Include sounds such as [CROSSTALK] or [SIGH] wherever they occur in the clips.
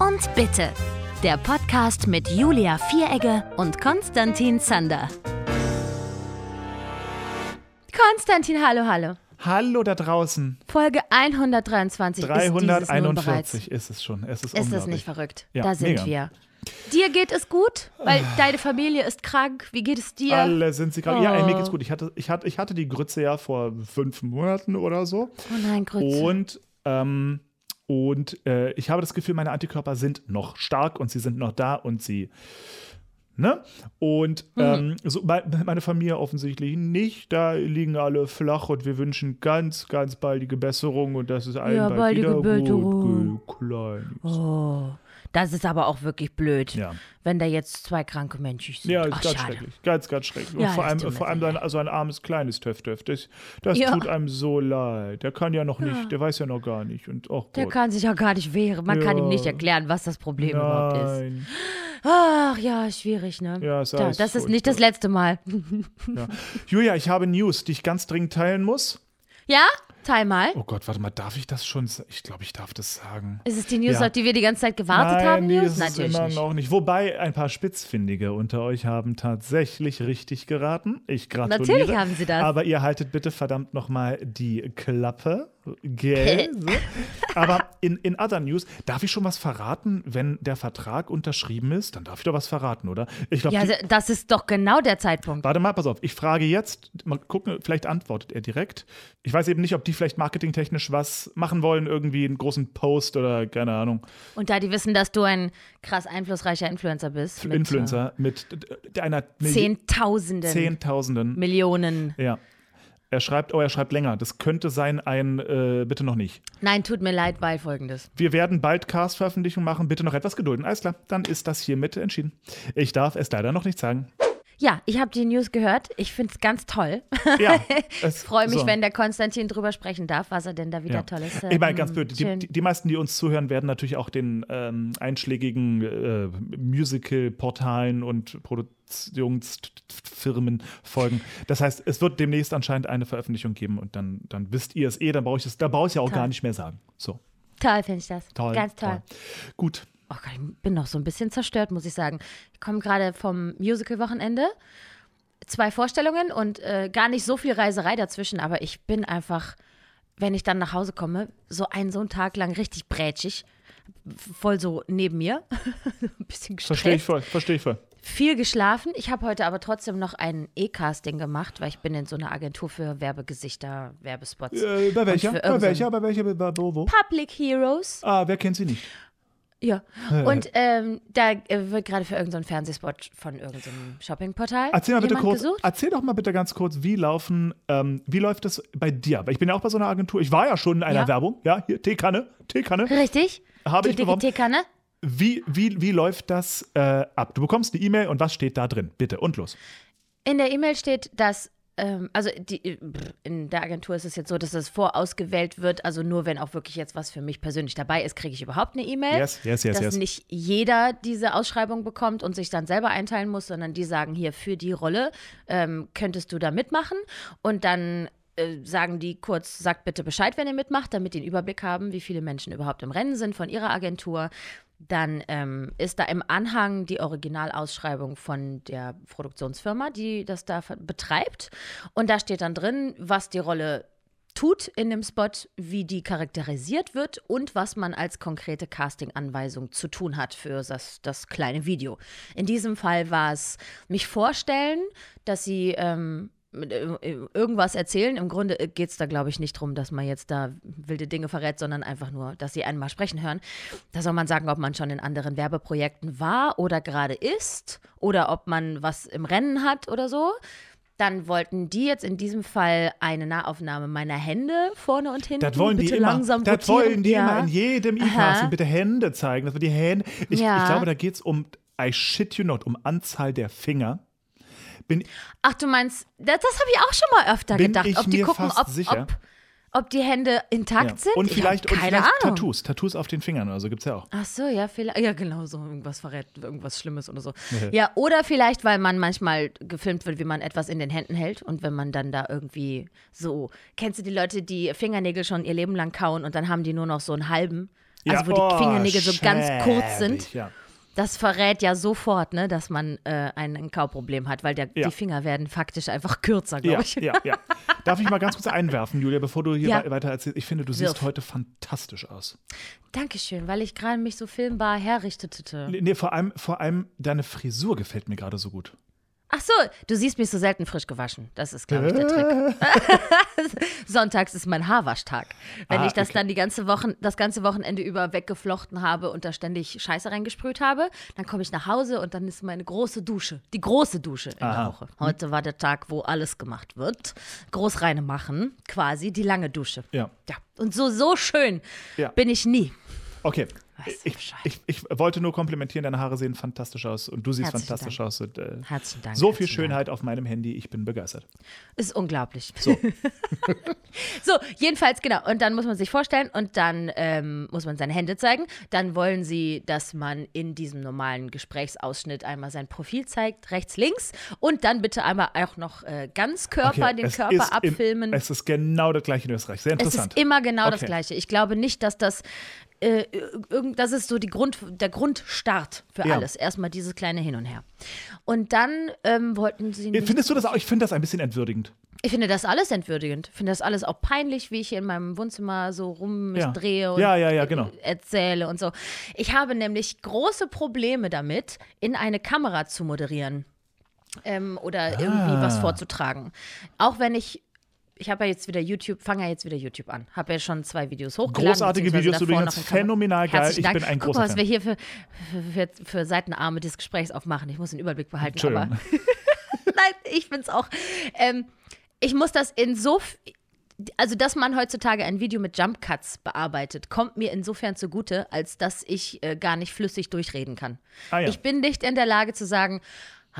und Bitte. Der Podcast mit Julia Vieregge und Konstantin Zander. Konstantin, hallo, hallo. Hallo da draußen. Folge 123 ist dieses nun bereits. 341 ist es schon. Es ist, Ist das nicht verrückt? Ja, da sind mega. wir. Dir geht es gut, weil deine Familie ist krank. Wie geht es dir? Alle sind sie gerade. Ja, ey, mir Oh. geht's gut. Ich hatte, ich, hatte, ich hatte die Grütze ja vor fünf Monaten oder so. Oh nein, Grütze. Und, ähm, und äh, ich habe das Gefühl, meine Antikörper sind noch stark und sie sind noch da und sie. Ne? Und Mhm. ähm, so, mei- meine Familie offensichtlich nicht. Da liegen alle flach und wir wünschen ganz, ganz baldige Besserung und das ist allen Ja, bald wieder gut. Klein. oh, das ist aber auch wirklich blöd, Ja. wenn da jetzt zwei kranke Menschen sind. Ja, ist Ach, ganz schade. schrecklich. Ganz, ganz schrecklich. Und Ja, vor das allem, vor allem sehr so ein, armes, kleines Töff-Töff. Das, das Ja. tut einem so leid. Der kann ja noch nicht, der weiß ja noch gar nicht. Und oh Der kann sich ja gar nicht wehren. Man kann ihm nicht erklären, was das Problem überhaupt ist. Nein. Ach ja, schwierig, ne? Ja, ist Da, das ist nicht das letzte Mal. Ja. Julia, ich habe News, die ich ganz dringend teilen muss. Ja? Teil mal. Oh Gott, warte mal, darf ich das schon? Ich glaube, ich darf das sagen. Ist es die News, Ja. auf die wir die ganze Zeit gewartet Nein, haben, die News? ist Natürlich immer nicht. noch nicht. Wobei ein paar Spitzfindige unter euch haben tatsächlich richtig geraten. Ich gratuliere. Natürlich haben sie das. Aber ihr haltet bitte verdammt nochmal die Klappe. Gell? so. Aber in, in other news, darf ich schon was verraten, wenn der Vertrag unterschrieben ist? Dann darf ich doch was verraten, oder? Ich glaube, Ja, also das ist doch genau der Zeitpunkt. Warte mal, pass auf. Ich frage jetzt, mal gucken, vielleicht antwortet er direkt. Ich weiß eben nicht, ob die vielleicht marketingtechnisch was machen wollen, irgendwie einen großen Post oder keine Ahnung, Und da die wissen, dass du ein krass einflussreicher Influencer bist. Mit, Influencer mit äh, einer Äh, Milli- Zehntausenden, Zehntausenden. Millionen. Ja. Er schreibt, oh, er schreibt länger. Das könnte sein ein, äh, bitte noch nicht. Nein, tut mir leid, weil folgendes. Wir werden bald Cast-Veröffentlichung machen. Bitte noch etwas gedulden. Alles klar, dann ist das hiermit entschieden. Ich darf es leider noch nicht sagen. Ja, ich habe die News gehört. Ich finde es ganz toll. Ja, [LAUGHS] Ich es- freue mich, so. wenn der Konstantin drüber sprechen darf, was er denn da wieder Ja. Tolles Ich meine, ähm, ganz blöd, die, die, die meisten, die uns zuhören, werden natürlich auch den ähm, einschlägigen äh, Musical-Portalen und Produktionsfirmen folgen. Das heißt, es wird demnächst anscheinend eine Veröffentlichung geben und dann, dann wisst ihr es eh, dann brauche ich es, da brauche ich es ja auch Toll. gar nicht mehr sagen. So, Toll finde ich das. toll. Ganz toll. Gut. Oh Gott, ich bin noch so ein bisschen zerstört, muss ich sagen. Ich komme gerade vom Musical-Wochenende. Zwei Vorstellungen und äh, gar nicht so viel Reiserei dazwischen, aber ich bin einfach, wenn ich dann nach Hause komme, so einen so einen Tag lang richtig brätschig. Voll so neben mir. [LAUGHS] ein bisschen gestresst. Verstehe ich voll, verstehe ich voll. Viel geschlafen. Ich habe heute aber trotzdem noch ein E-Casting gemacht, weil ich bin in so einer Agentur für Werbegesichter, Werbespots. Äh, bei welcher? Bei welcher? Bei welcher? Bei wo? Public Heroes. Ah, wer kennt sie nicht? Ja. Und ähm, da äh, wird gerade für irgendeinen Fernsehspot von irgendeinem Shoppingportal Erzähl mal bitte kurz, gesucht. erzähl doch mal bitte ganz kurz, wie laufen, ähm, wie läuft das bei dir? Weil ich bin ja auch bei so einer Agentur. Ich war ja schon in einer Ja. Werbung. Ja, hier, Teekanne, Teekanne. Richtig? Habe ich beworben. Teekanne? Wie, wie, wie läuft das äh, ab? Du bekommst eine E-Mail und was steht da drin? Bitte und los. In der E-Mail steht, dass, ähm, also die, äh, in der Agentur ist es jetzt so, dass es vorausgewählt wird. Also nur wenn auch wirklich jetzt was für mich persönlich dabei ist, kriege ich überhaupt eine E-Mail. Yes, yes, yes, dass yes. nicht jeder diese Ausschreibung bekommt und sich dann selber einteilen muss, sondern die sagen hier für die Rolle ähm, könntest du da mitmachen und dann äh, sagen die kurz, sagt bitte Bescheid, wenn ihr mitmacht, damit die einen Überblick haben, wie viele Menschen überhaupt im Rennen sind von ihrer Agentur. Dann ähm, ist da im Anhang die Originalausschreibung von der Produktionsfirma, die das da betreibt. Und da steht dann drin, was die Rolle tut in dem Spot, wie die charakterisiert wird und was man als konkrete Casting-Anweisung zu tun hat für das, das kleine Video. In diesem Fall war es mich vorstellen, dass sie ähm, äh, irgendwas erzählen. Im Grunde geht es da, glaube ich, nicht darum, dass man jetzt da wilde Dinge verrät, sondern einfach nur, dass sie einmal sprechen hören. Da soll man sagen, ob man schon in anderen Werbeprojekten war oder gerade ist oder ob man was im Rennen hat oder so. Dann wollten die jetzt in diesem Fall eine Nahaufnahme meiner Hände vorne und hinten. Das wollen die Bitte immer. langsam Das rotieren. wollen die ja. immer in jedem. E-Casting. Bitte Hände zeigen, dass wir die Hände. Ich, Ja. ich glaube, da geht es um, I shit you not, um Anzahl der Finger. Bin, Ach, du meinst, das, das habe ich auch schon mal öfter Bin gedacht, ich ob die mir gucken, fast ob, sicher. ob, ob die Hände intakt ja. sind. Und Ich vielleicht, hab und keine vielleicht Ahnung. Tattoos. Tattoos auf den Fingern oder so gibt es ja auch. Ach so, ja, vielleicht. Ja, genau, so irgendwas verrät, irgendwas Schlimmes oder so. ja, oder vielleicht, weil man manchmal gefilmt wird, wie man etwas in den Händen hält und wenn man dann da irgendwie so. Kennst du die Leute, die Fingernägel schon ihr Leben lang kauen und dann haben die nur noch so einen halben? Also wo die oh, Fingernägel so ganz kurz schäbig, sind. Ja. Das verrät ja sofort, ne, dass man äh, ein, ein Kauproblem hat, weil der, Ja. die Finger werden faktisch einfach kürzer, glaube Ja, ich. ja, ja. Darf ich mal ganz kurz einwerfen, Julia, bevor du hier Ja. wei- weiter erzählst? Ich finde, du Wirf. siehst heute fantastisch aus. Dankeschön, weil ich gerade mich so filmbar herrichtete. Nee, vor allem, vor allem deine Frisur gefällt mir gerade so gut. Ach so, du siehst mich so selten frisch gewaschen. Das ist, glaube ich, der Trick. [LAUGHS] Sonntags ist mein Haarwaschtag. Wenn Ah, ich das okay. dann die ganze Woche, das ganze Wochenende über weggeflochten habe und da ständig Scheiße reingesprüht habe, dann komme ich nach Hause und dann ist meine große Dusche, die große Dusche in Aha. der Woche. Heute war der Tag, wo alles gemacht wird. Großreine machen, quasi die lange Dusche. Ja. Ja, und so, so schön Ja. bin ich nie. Okay. Weißt du Ich, ich, ich wollte nur komplimentieren, deine Haare sehen fantastisch aus und du siehst Herzlichen fantastisch Dank. aus. Und, äh, Herzlichen Dank. so viel herzlichen Schönheit auf meinem Handy, ich bin begeistert. Ist unglaublich. So. [LAUGHS] So, jedenfalls, genau. Und dann muss man sich vorstellen und dann ähm, muss man seine Hände zeigen. Dann wollen sie, dass man in diesem normalen Gesprächsausschnitt einmal sein Profil zeigt, rechts, links. Und dann bitte einmal auch noch äh, Ganzkörper, Okay, den es Körper abfilmen. Es ist genau das gleiche in Österreich. Sehr Es interessant. ist immer genau das Okay. Gleiche. Ich glaube nicht, dass das. Äh, das ist so die Grund, der Grundstart für Ja. alles. Erstmal dieses kleine Hin und Her. Und dann ähm, wollten sie. Findest du das auch? Ich finde das ein bisschen entwürdigend. ich finde das alles entwürdigend. Ich finde das alles auch peinlich, wie ich hier in meinem Wohnzimmer so rum mich Ja. und Ja, ja, ja, genau. erzähle und so. Ich habe nämlich große Probleme damit, in eine Kamera zu moderieren ähm, oder irgendwie Ah. was vorzutragen. Auch wenn ich ich habe ja jetzt wieder YouTube, fange ja jetzt wieder YouTube an. Habe ja schon zwei Videos hochgeladen. Großartige Videos, Kamera- phänomenal geil. Herzlichen Ich Dank. bin ein Guck großer mal, was wir Fan. hier für, für, für, für Seitenarme des Gesprächs aufmachen. Ich muss den Überblick behalten. Aber. [LAUGHS] Nein, ich bin's auch. Ähm, ich muss das in so. Also, dass man heutzutage ein Video mit Jump Cuts bearbeitet, kommt mir insofern zugute, als dass ich äh, gar nicht flüssig durchreden kann. Ah, ja. Ich bin nicht in der Lage zu sagen,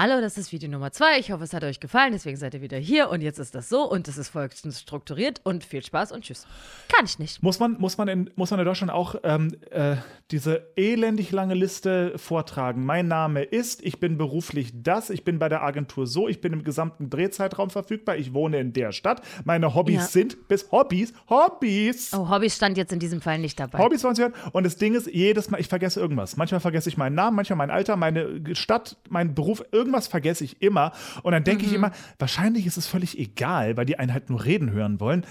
Hallo, das ist Video Nummer zwei. Ich hoffe, es hat euch gefallen. Deswegen seid ihr wieder hier und jetzt ist das so und es ist folgend strukturiert und viel Spaß und tschüss. Kann ich nicht. Muss man, muss man, in, muss man in Deutschland auch ähm, äh, diese elendig lange Liste vortragen? Mein Name ist, ich bin beruflich das, ich bin bei der Agentur so, ich bin im gesamten Drehzeitraum verfügbar, ich wohne in der Stadt, meine Hobbys Ja. sind bis Hobbys, Hobbys. Oh, Hobbys stand jetzt in diesem Fall nicht dabei. Hobbys wollen Sie hören. Und das Ding ist, jedes Mal, ich vergesse irgendwas. Manchmal vergesse ich meinen Namen, manchmal mein Alter, meine Stadt, meinen Beruf. Irgendwas vergesse ich immer. Und dann denke ich immer, wahrscheinlich ist es völlig egal, weil die einen halt nur reden hören wollen.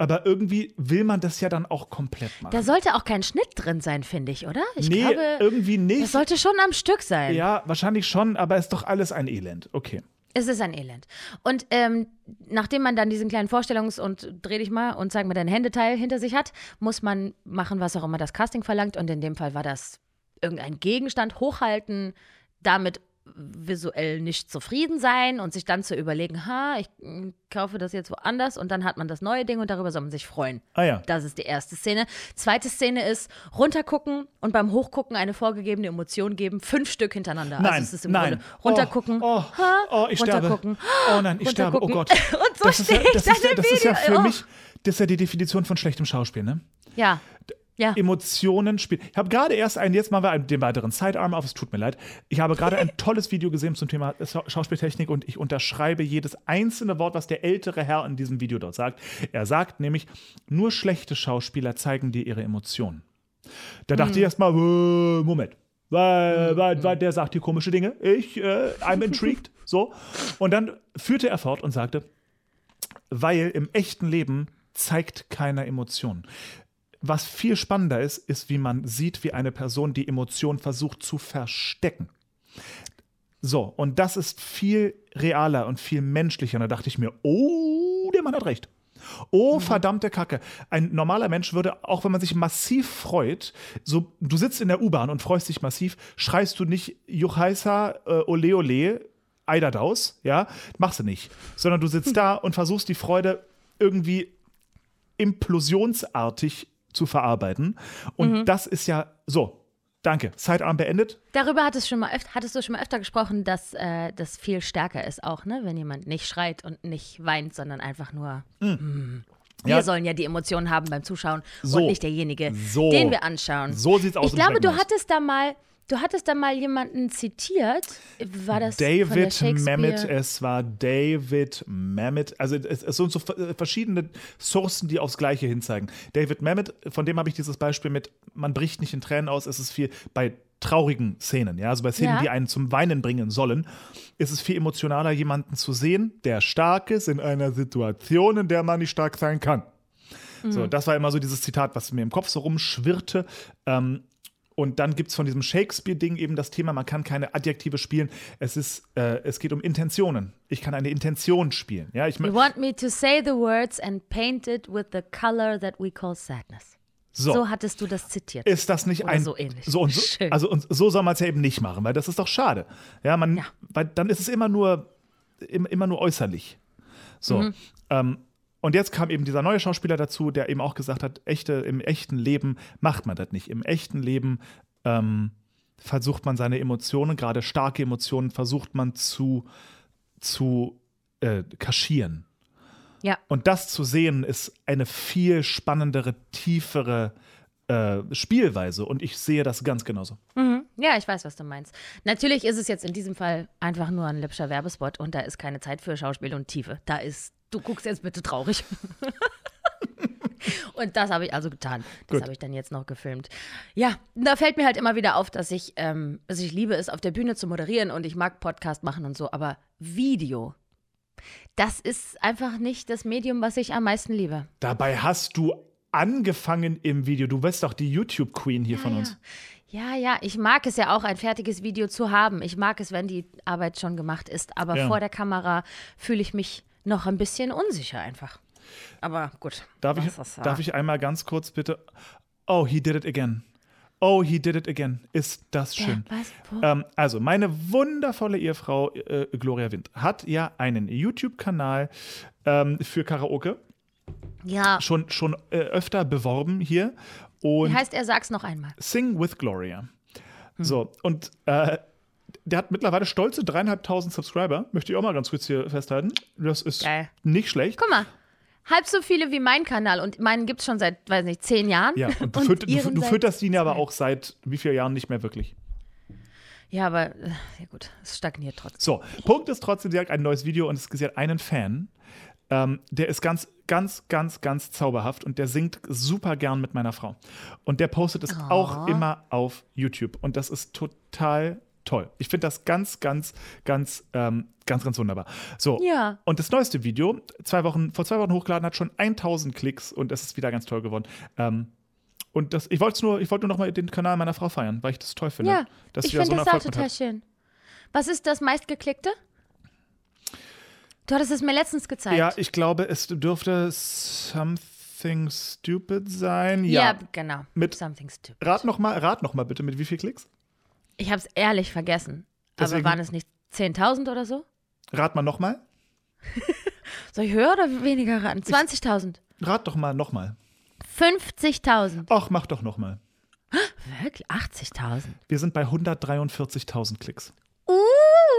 Aber irgendwie will man das ja dann auch komplett machen. Da sollte auch kein Schnitt drin sein, finde ich, oder? Ich nee, glaube, irgendwie das nicht. sollte schon am Stück sein. Ja, wahrscheinlich schon, aber ist doch alles ein Elend. Okay. Es ist ein Elend. Und ähm, nachdem man dann diesen kleinen Vorstellungs- und dreh dich mal und zeig mir dein Händeteil hinter sich hat, muss man machen, was auch immer das Casting verlangt. Und in dem Fall war das irgendein Gegenstand hochhalten, damit visuell nicht zufrieden sein und sich dann zu überlegen, ha, ich mm, kaufe das jetzt woanders und dann hat man das neue Ding und darüber soll man sich freuen. Ah ja. Das ist die erste Szene. Zweite Szene ist runtergucken und beim Hochgucken eine vorgegebene Emotion geben, fünf Stück hintereinander. Nein, also es ist im nein. Grunde runtergucken, Oh, oh, ha, oh, ich sterbe. runtergucken, Oh nein, ich sterbe. Oh. Gott. [LAUGHS] Und so das ist ja, stehe ich das dann ist das ist ja für Oh. mich, das ist ja die Definition von schlechtem Schauspiel, ne? Ja. Ja. Emotionen spielen. Ich habe gerade erst einen, jetzt machen wir einen, den weiteren Sidearm auf, es tut mir leid. Ich habe gerade ein [LAUGHS] tolles Video gesehen zum Thema Schau- Schauspieltechnik und ich unterschreibe jedes einzelne Wort, was der ältere Herr in diesem Video dort sagt. Er sagt nämlich, nur schlechte Schauspieler zeigen dir ihre Emotionen. Da dachte Hm. ich erstmal, äh, Moment. Weil, weil, weil der sagt hier komische Dinge. Ich, äh, I'm intrigued. [LAUGHS] So. Und dann führte er fort und sagte, weil im echten Leben zeigt keiner Emotionen. Was viel spannender ist, ist, wie man sieht, wie eine Person die Emotion versucht zu verstecken. So, und das ist viel realer und viel menschlicher. Und da dachte ich mir, oh, der Mann hat recht. Oh, verdammte Kacke. Ein normaler Mensch würde, auch wenn man sich massiv freut, so, du sitzt in der U-Bahn und freust dich massiv, schreist du nicht Juchaisa, äh, ole ole, Eiderdaus, ja, machst du nicht. Sondern du sitzt [LAUGHS] da und versuchst die Freude irgendwie implosionsartig zu verarbeiten. Und das ist ja so. Danke. Sidearm beendet. Darüber hattest, schon mal öfter, hattest du schon mal öfter gesprochen, dass äh, das viel stärker ist auch, ne? Wenn jemand nicht schreit und nicht weint, sondern einfach nur. mm. Wir Ja. sollen ja die Emotionen haben beim Zuschauen So. und nicht derjenige, So. den wir anschauen. So sieht's aus Ich glaube, du Schneckenhaus. hattest da mal Du hattest da mal jemanden zitiert. War das David? Mamet, es war David Mamet. Also es, es sind so ver- verschiedene Sourcen, die aufs Gleiche hinzeigen. David Mamet, von dem habe ich dieses Beispiel mit, man bricht nicht in Tränen aus, es ist viel bei traurigen Szenen, ja, also bei Szenen, Ja. die einen zum Weinen bringen sollen, ist es viel emotionaler, jemanden zu sehen, der stark ist in einer Situation, in der man nicht stark sein kann. So, Mhm. das war immer so dieses Zitat, was mir im Kopf so rumschwirrte. Ähm, und dann gibt es von diesem Shakespeare-Ding eben das Thema, man kann keine Adjektive spielen. Es, ist, äh, es geht um Intentionen. Ich kann eine Intention spielen. Ja, ich, You want me to say the words and paint it with the color that we call sadness. so, So, hattest du das zitiert. ist das nicht Oder ein. so ähnlich. So und so, Schön. also und so soll man es ja eben nicht machen, weil das ist doch schade. Ja, man, Ja. Weil dann ist es immer nur, im- immer nur äußerlich. So. Mhm. Ähm, und jetzt kam eben dieser neue Schauspieler dazu, der eben auch gesagt hat, echte, im echten Leben macht man das nicht. Im echten Leben ähm, versucht man seine Emotionen, gerade starke Emotionen, versucht man zu, zu äh, kaschieren. ja. Und das zu sehen, ist eine viel spannendere, tiefere äh, Spielweise. Und ich sehe das ganz genauso. Mhm. Ja, ich weiß, was du meinst. Natürlich ist es jetzt in diesem Fall einfach nur ein läppscher Werbespot und da ist keine Zeit für Schauspiel und Tiefe. Da ist, du guckst jetzt bitte traurig. [LAUGHS] und das habe ich also getan. Das habe ich dann jetzt noch gefilmt. Ja, da fällt mir halt immer wieder auf, dass ich, ähm, also ich liebe es, auf der Bühne zu moderieren und ich mag Podcast machen und so, aber Video, das ist einfach nicht das Medium, was ich am meisten liebe. Dabei hast du angefangen im Video. Du bist doch die YouTube-Queen hier von uns. Ja, ja, ich mag es ja auch, ein fertiges Video zu haben. Ich mag es, wenn die Arbeit schon gemacht ist. Aber Ja. vor der Kamera fühle ich mich noch ein bisschen unsicher einfach. Aber gut. Darf ich, das darf ich einmal ganz kurz bitte? Oh, he did it again. Oh, he did it again. Ist das schön. Wo? Ähm, also, meine wundervolle Ehefrau äh, Gloria Wind hat ja einen YouTube-Kanal ähm, für Karaoke. ja, Schon, schon äh, öfter beworben hier. wie Und heißt er? Sag's noch einmal. Sing with Gloria. Hm. So, und äh, der hat mittlerweile stolze dreieinhalbtausend Subscriber. Möchte ich auch mal ganz kurz hier festhalten. Das ist Geil. nicht schlecht. Guck mal. Halb so viele wie mein Kanal und meinen gibt's schon seit, weiß nicht, zehn Jahren. Ja, und du, du, ihren du seit fütterst ihn ja aber auch seit wie vielen Jahren nicht mehr wirklich. Ja, aber äh, ja gut, es stagniert trotzdem. So, Punkt ist trotzdem, sie hat ein neues Video und es hat einen Fan. Ähm, der ist ganz, ganz, ganz, ganz zauberhaft und der singt super gern mit meiner Frau. Und der postet es auch immer auf YouTube. Und das ist total toll. Ich finde das ganz, ganz, ganz, ähm, ganz, ganz wunderbar. So, Ja. und das neueste Video, zwei Wochen, vor zwei Wochen hochgeladen, hat schon 1000 Klicks und es ist wieder ganz toll geworden. Ähm, und das, ich wollte nur, ich wollte nur noch mal den Kanal meiner Frau feiern, weil ich das toll finde. Ja, dass ich finde so das auch Erfolg mit total hat. schön. Was ist das meistgeklickte? Du hattest es mir letztens gezeigt. Ja, ich glaube, es dürfte Something Stupid sein. Ja, Ja. genau. Mit- Something stupid. Rat noch mal, rat noch mal bitte, mit wie viel Klicks? Ich habe es ehrlich vergessen. Deswegen- Aber waren es nicht 10.000 oder so? Rat mal noch mal. [LAUGHS] Soll ich höher oder weniger raten? 20.000. Rat doch mal noch mal. 50.000. Ach, mach doch noch mal. [GASPS] Wirklich? 80.000. Wir sind bei 143.000 Klicks.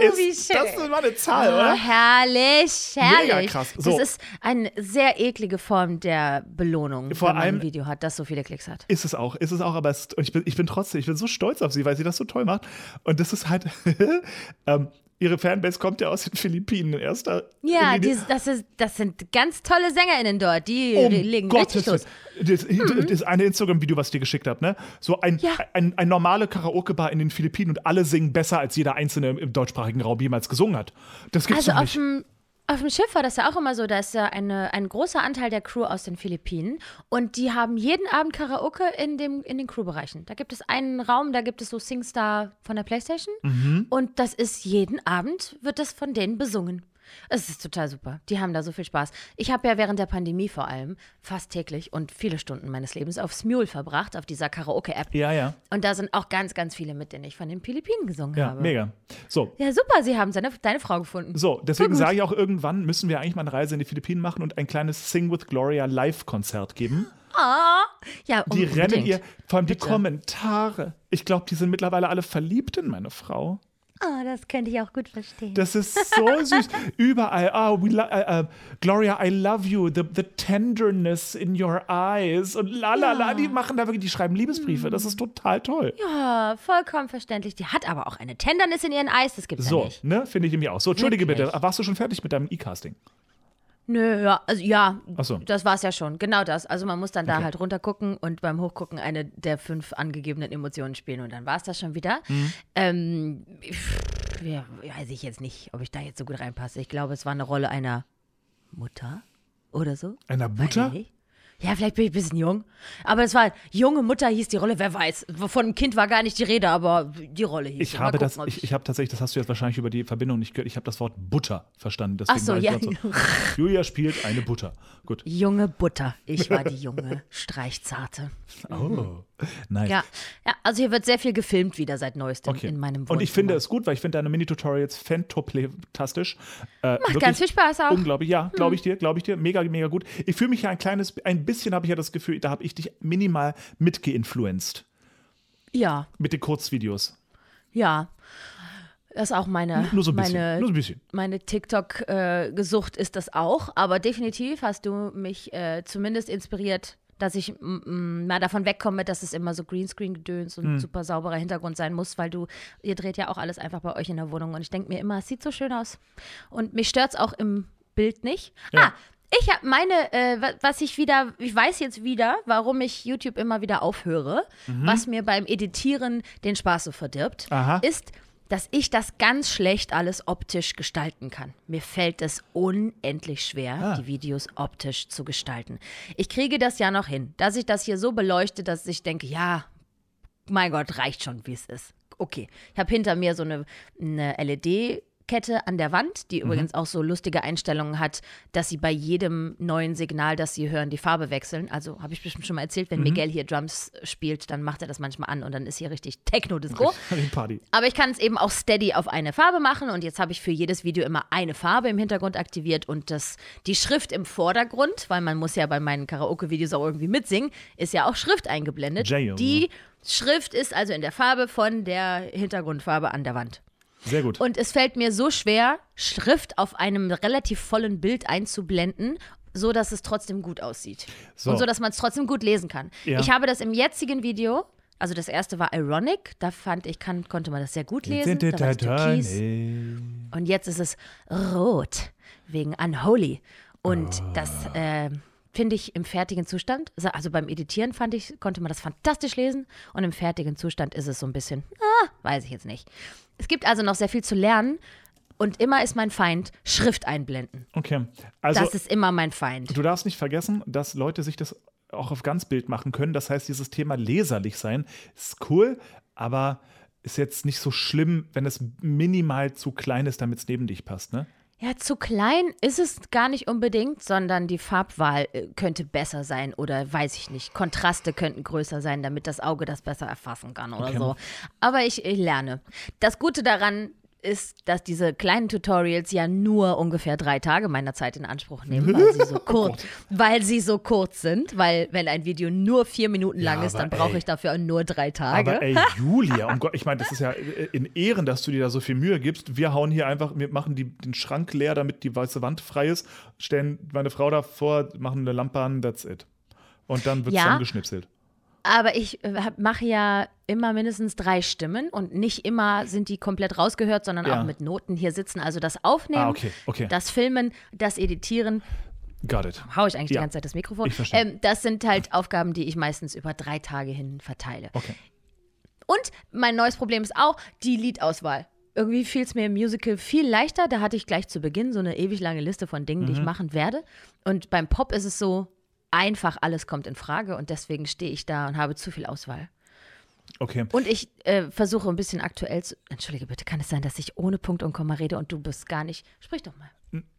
Uh, Ist wie schön. Das ist mal eine Zahl, Oh, oder? herrlich, herrlich. Mega krass. So. Das ist eine sehr eklige Form der Belohnung, Vor wenn man ein Video hat, das so viele Klicks hat. Ist es auch, ist es auch, aber es, ich, bin, ich bin trotzdem, ich bin so stolz auf sie, weil sie das so toll macht. Und das ist halt, [LAUGHS] ähm, ihre Fanbase kommt ja aus den Philippinen in erster Ja, die, das, ist, das sind ganz tolle SängerInnen dort. Die Um legen Gottes richtig los. Das, das ist eine Instagram-Video, was ich dir geschickt habe, ne? So ein, Ja. ein, ein normale Karaoke-Bar in den Philippinen und alle singen besser, als jeder Einzelne im deutschsprachigen Raum jemals gesungen hat. Das gibt's Also doch auf nicht. dem, auf dem Schiff war das ja auch immer so, da ist ja eine, ein großer Anteil der Crew aus den Philippinen und die haben jeden Abend Karaoke in, dem, in den Crewbereichen. Da gibt es einen Raum, da gibt es so SingStar von der Playstation Mhm. und das ist jeden Abend, wird das von denen besungen. Es ist total super. Die haben da so viel Spaß. Ich habe ja während der Pandemie vor allem fast täglich und viele Stunden meines Lebens auf Smule verbracht, auf dieser Karaoke-App. Ja, ja. Und da sind auch ganz, ganz viele, mit denen ich von den Philippinen gesungen Ja, habe. mega. So, Ja, super, sie haben seine, deine Frau gefunden. So, deswegen sage ich auch, irgendwann müssen wir eigentlich mal eine Reise in die Philippinen machen und ein kleines Sing with Gloria Live-Konzert geben. [LAUGHS] Ah, ja, Die unbedingt. rennen ihr, vor allem die Bitte. Kommentare. Ich glaube, die sind mittlerweile alle verliebt in meine Frau. Oh, das könnte ich auch gut verstehen. Das ist so süß. [LAUGHS] Überall, oh, uh, Gloria, I love you. The, the tenderness in your eyes. Und la la la, die machen da wirklich, die schreiben Liebesbriefe. Das ist total toll. ja, vollkommen verständlich. Die hat aber auch eine Tendernis in ihren Eis, das gibt's ja So, nicht. ne, finde ich nämlich auch. So, entschuldige Wirklich? bitte, warst du schon fertig mit deinem E-Casting? Nö, ja, also ja, so. das war's ja schon. Genau das. Also man muss dann da Okay. halt runtergucken und beim Hochgucken eine der fünf angegebenen Emotionen spielen und dann war's das schon wieder. Mhm. Ähm, pff, ja, weiß ich jetzt nicht, ob ich da jetzt so gut reinpasse. Ich glaube, es war eine Rolle einer Mutter oder so. Einer Mutter? Ja, vielleicht bin ich ein bisschen jung. Aber es war, junge Mutter hieß die Rolle, wer weiß. Von einem Kind war gar nicht die Rede, aber die Rolle hieß. Ich. Mal habe das, gucken, ob ich, ich habe tatsächlich, das hast du jetzt wahrscheinlich über die Verbindung nicht gehört, ich habe das Wort Butter verstanden. Deswegen Ach so, ja. dort so, [LAUGHS] Julia spielt eine Butter. Gut. Junge Butter. Ich war die junge Streichzarte. Oh, nice. Ja, ja, also hier wird sehr viel gefilmt wieder seit neuestem Okay. in meinem Und ich finde Wohnzimmer. es gut, weil ich finde deine Mini-Tutorials fantastisch. Äh, Macht ganz viel Spaß auch. Hm. Unglaublich, ja, glaube ich dir, glaube ich dir. Mega, mega gut. Ich fühle mich ja ein kleines, ein bisschen habe ich ja das Gefühl, da habe ich dich minimal mitgeinfluenced Ja, mit den Kurzvideos. ja. Das ist auch meine, Nur so ein bisschen. meine, Nur so ein bisschen. meine TikTok-Gesucht ist das auch. Aber definitiv hast du mich äh, zumindest inspiriert, dass ich mal davon wegkomme, dass es immer so Greenscreen-Gedöns und Hm. super sauberer Hintergrund sein muss, weil du, ihr dreht ja auch alles einfach bei euch in der Wohnung. Und ich denke mir immer, es sieht so schön aus. Und mich stört es auch im Bild nicht. Ja. Ah, ich habe meine, äh, wa- was ich wieder, ich weiß jetzt wieder, warum ich YouTube immer wieder aufhöre, was mir beim Editieren den Spaß so verdirbt, Aha. ist, dass ich das ganz schlecht alles optisch gestalten kann. Mir fällt es unendlich schwer, Ah. die Videos optisch zu gestalten. Ich kriege das ja noch hin, dass ich das hier so beleuchte, dass ich denke, ja, mein Gott, reicht schon, wie es ist. Okay, ich habe hinter mir so eine, eine LED. Kette an der Wand, die übrigens auch so lustige Einstellungen hat, dass sie bei jedem neuen Signal, das sie hören, die Farbe wechseln. Also habe ich bestimmt schon mal erzählt, wenn Miguel hier Drums spielt, dann macht er das manchmal an und dann ist hier richtig Techno-Disco. [LAUGHS] Aber ich kann es eben auch steady auf eine Farbe machen und jetzt habe ich für jedes Video immer eine Farbe im Hintergrund aktiviert und das, die Schrift im Vordergrund, weil man muss ja bei meinen Karaoke-Videos auch irgendwie mitsingen, ist ja auch Schrift eingeblendet. Die Schrift ist also in der Farbe von der Hintergrundfarbe an der Wand. Sehr gut. Und es fällt mir so schwer, Schrift auf einem relativ vollen Bild einzublenden, so dass es trotzdem gut aussieht. So. Und so, dass man es trotzdem gut lesen kann. Ja. Ich habe das im jetzigen Video, also das erste war Ironic, da fand ich, kann, konnte man das sehr gut lesen. Da war türkis. Und jetzt ist es rot, wegen Unholy. Und das äh, finde ich im fertigen Zustand, also- beim Editieren fand ich, konnte man das fantastisch lesen. Und im fertigen Zustand ist es so ein bisschen, ah, weiß ich jetzt nicht. Es gibt also noch sehr viel zu lernen. Und immer ist mein Feind Schrift einblenden. Okay. Also, das ist immer mein Feind. du darfst nicht vergessen, dass Leute sich das auch auf Ganzbild machen können. Das heißt, dieses Thema leserlich sein ist cool, aber ist jetzt nicht so schlimm, wenn es minimal zu klein ist, damit es neben dich passt, ne? Ja, zu klein ist es gar nicht unbedingt, sondern die Farbwahl äh, könnte besser sein oder weiß ich nicht. Kontraste könnten größer sein, damit das Auge das besser erfassen kann oder Okay. so. Aber ich, ich lerne. Das Gute daran ist, dass diese kleinen Tutorials ja nur ungefähr drei Tage meiner Zeit in Anspruch nehmen, weil sie so [LAUGHS] kurz, weil sie so kurz sind. Weil wenn ein Video nur vier Minuten lang Ja, ist, dann brauche ich dafür nur drei Tage. Aber ey, Julia, um Gott, ich meine, das ist ja äh, in Ehren, dass du dir da so viel Mühe gibst. Wir hauen hier einfach, wir machen die, den Schrank leer, damit die weiße Wand frei ist, stellen meine Frau davor, machen eine Lampe an, that's it. Und dann wird Ja. zusammengeschnipselt. Aber ich äh, mache ja immer mindestens drei Stimmen und nicht immer sind die komplett rausgehört, sondern Ja. auch mit Noten hier sitzen. Also das Aufnehmen, Ah, okay, okay. das Filmen, das Editieren, Got it. hau ich eigentlich Ja. die ganze Zeit das Mikrofon. Ich verstehe. Ähm, das sind halt Aufgaben, die ich meistens über drei Tage hin verteile. Okay. Und mein neues Problem ist auch die Liedauswahl. Irgendwie fiel es mir im Musical viel leichter. Da hatte ich gleich zu Beginn so eine ewig lange Liste von Dingen, Mhm. die ich machen werde. Und beim Pop ist es so, einfach alles kommt in Frage und deswegen stehe ich da und habe zu viel Auswahl. Okay. Und ich äh, versuche ein bisschen aktuell zu. Entschuldige bitte, kann es sein, dass ich ohne Punkt und Komma rede und du bist gar nicht. Sprich doch mal.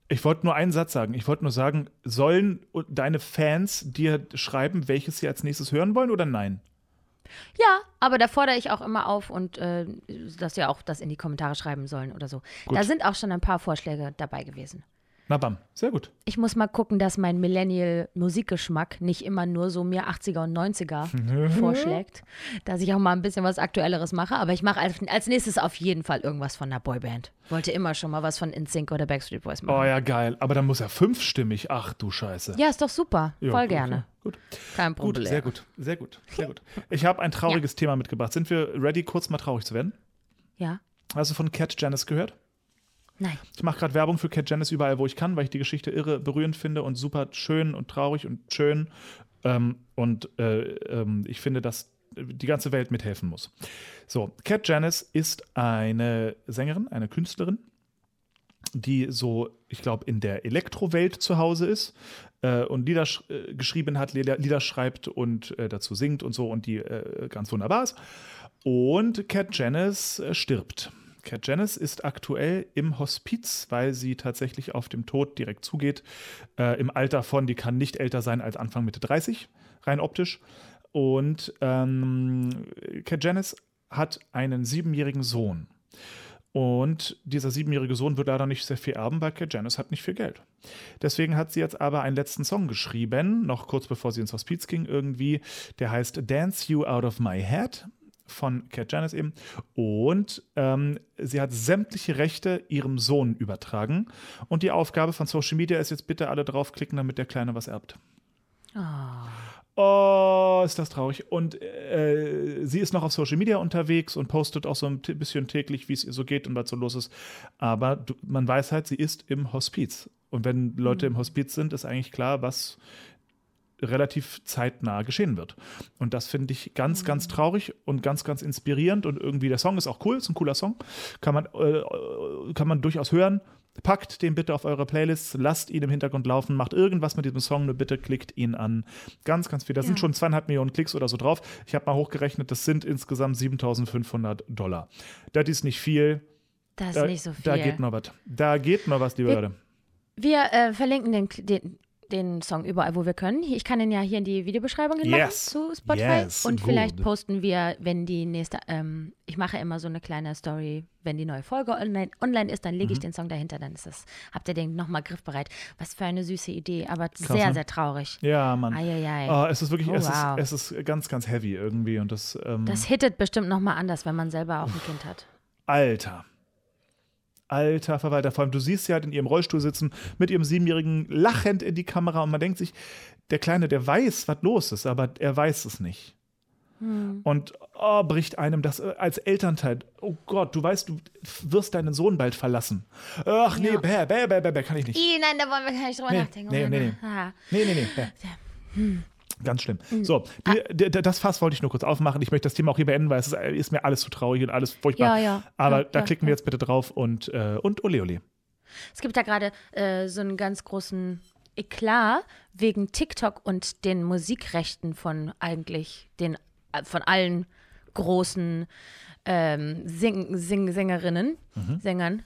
Ich wollte nur einen Satz sagen. Ich wollte nur sagen, sollen deine Fans dir schreiben, welches sie als nächstes hören wollen oder nein? Ja, aber da fordere ich auch immer auf und äh, dass sie auch das in die Kommentare schreiben sollen oder so. Gut. Da sind auch schon ein paar Vorschläge dabei gewesen. Na bam, sehr gut. Ich muss mal gucken, dass mein Millennial-Musikgeschmack nicht immer nur so mir 80er und 90er [LAUGHS] vorschlägt. Dass ich auch mal ein bisschen was Aktuelleres mache. Aber ich mache als, als nächstes auf jeden Fall irgendwas von einer Boyband. Wollte immer schon mal was von InSync oder Backstreet Boys machen. Oh ja, geil. Aber dann muss er fünfstimmig. Ach du Scheiße. Ja, ist doch super. Ja, Voll gut, gerne. Gut, Kein gut, Problem. sehr gut, sehr gut, sehr gut. Ich habe ein trauriges Thema mitgebracht. Sind wir ready, kurz mal traurig zu werden? Ja? Hast du von Cat Janice gehört? Nein. Ich mache gerade Werbung für Cat Janice überall, wo ich kann, weil ich die Geschichte irre berührend finde und super schön und traurig und schön. Ähm, und äh, ähm, ich finde, dass die ganze Welt mithelfen muss. So, Cat Janice ist eine Sängerin, eine Künstlerin, die so, ich glaube, in der Elektrowelt zu Hause ist äh, und Lieder äh, geschrieben hat, Lieder, Lieder schreibt und äh, dazu singt und so und die äh, ganz wunderbar ist. Und Cat Janice äh, stirbt. Cat Janice ist aktuell im Hospiz, weil sie tatsächlich auf dem Tod direkt zugeht. Äh, Im Alter von, die kann nicht älter sein als Anfang Mitte 30, rein optisch. Und ähm, Cat Janice hat einen siebenjährigen Sohn. Und dieser siebenjährige Sohn wird leider nicht sehr viel erben, weil Cat Janice hat nicht viel Geld. Deswegen hat sie jetzt aber einen letzten Song geschrieben, noch kurz bevor sie ins Hospiz ging irgendwie. Der heißt Dance You Out of My Head von Cat Janice eben. Und ähm, sie hat sämtliche Rechte ihrem Sohn übertragen. Und die Aufgabe von Social Media ist jetzt bitte alle draufklicken, damit der Kleine was erbt. Oh, ist das traurig. Und äh, sie ist noch auf Social Media unterwegs und postet auch so ein bisschen täglich, wie es ihr so geht und was so los ist. Aber du, man weiß halt, sie ist im Hospiz. Und wenn Leute im Hospiz sind, ist eigentlich klar, was relativ zeitnah geschehen wird. Und das finde ich ganz, ganz traurig und ganz, ganz inspirierend. Und irgendwie der Song ist auch cool, ist ein cooler Song. Kann man, äh, kann man durchaus hören. Packt den bitte auf eure Playlists, lasst ihn im Hintergrund laufen, macht irgendwas mit diesem Song, nur bitte klickt ihn an. Ganz, ganz viel. Da sind schon zweieinhalb Millionen Klicks oder so drauf. Ich habe mal hochgerechnet, das sind insgesamt 7500 Dollar. Das ist nicht viel. Das ist Da, nicht so viel. da geht noch was. Da geht noch was, liebe Wir- Leute. Wir äh, verlinken den, den, den Song überall, wo wir können. Ich kann ihn ja hier in die Videobeschreibung hinmachen Yes. zu Spotify. Yes, Und vielleicht good. posten wir, wenn die nächste, ähm, ich mache immer so eine kleine Story, wenn die neue Folge online, online ist, dann lege ich Mhm. den Song dahinter, dann ist das, habt ihr den nochmal griffbereit. Was für eine süße Idee, aber Krass, sehr, ne? sehr traurig. Ja, Mann. Eieiei. Oh, es ist wirklich, Oh, es, wow. ist, es ist ganz, ganz heavy irgendwie. Und das, ähm, Das hittet bestimmt nochmal anders, wenn man selber auch ein Kind hat. Alter. Alter Verwalter. Vor allem, du siehst sie halt in ihrem Rollstuhl sitzen, mit ihrem Siebenjährigen lachend in die Kamera und man denkt sich, der Kleine, der weiß, was los ist, aber er weiß es nicht. Hm. Und oh, bricht einem das äh, als Elternteil. Oh Gott, du weißt, du wirst deinen Sohn bald verlassen. Ach nee, Ja. bäh, bäh, bäh, bäh, bäh, kann ich nicht. Ih, nein, da wollen wir gar nicht drüber Nee, nachdenken. nee, nee, nee. Ah. Nee, nee, nee. bäh. Ganz schlimm. Hm. So, Ah. die, die, das Fass wollte ich nur kurz aufmachen. Ich möchte das Thema auch hier beenden, weil es ist, ist mir alles zu traurig und alles furchtbar. Ja, ja. Aber Ja, da klicken wir jetzt bitte drauf und, äh, und ole ole. Es gibt da gerade äh, so einen ganz großen Eklat wegen TikTok und den Musikrechten von eigentlich den äh, von allen großen ähm, Sing Sing Sängerinnen, Sängern,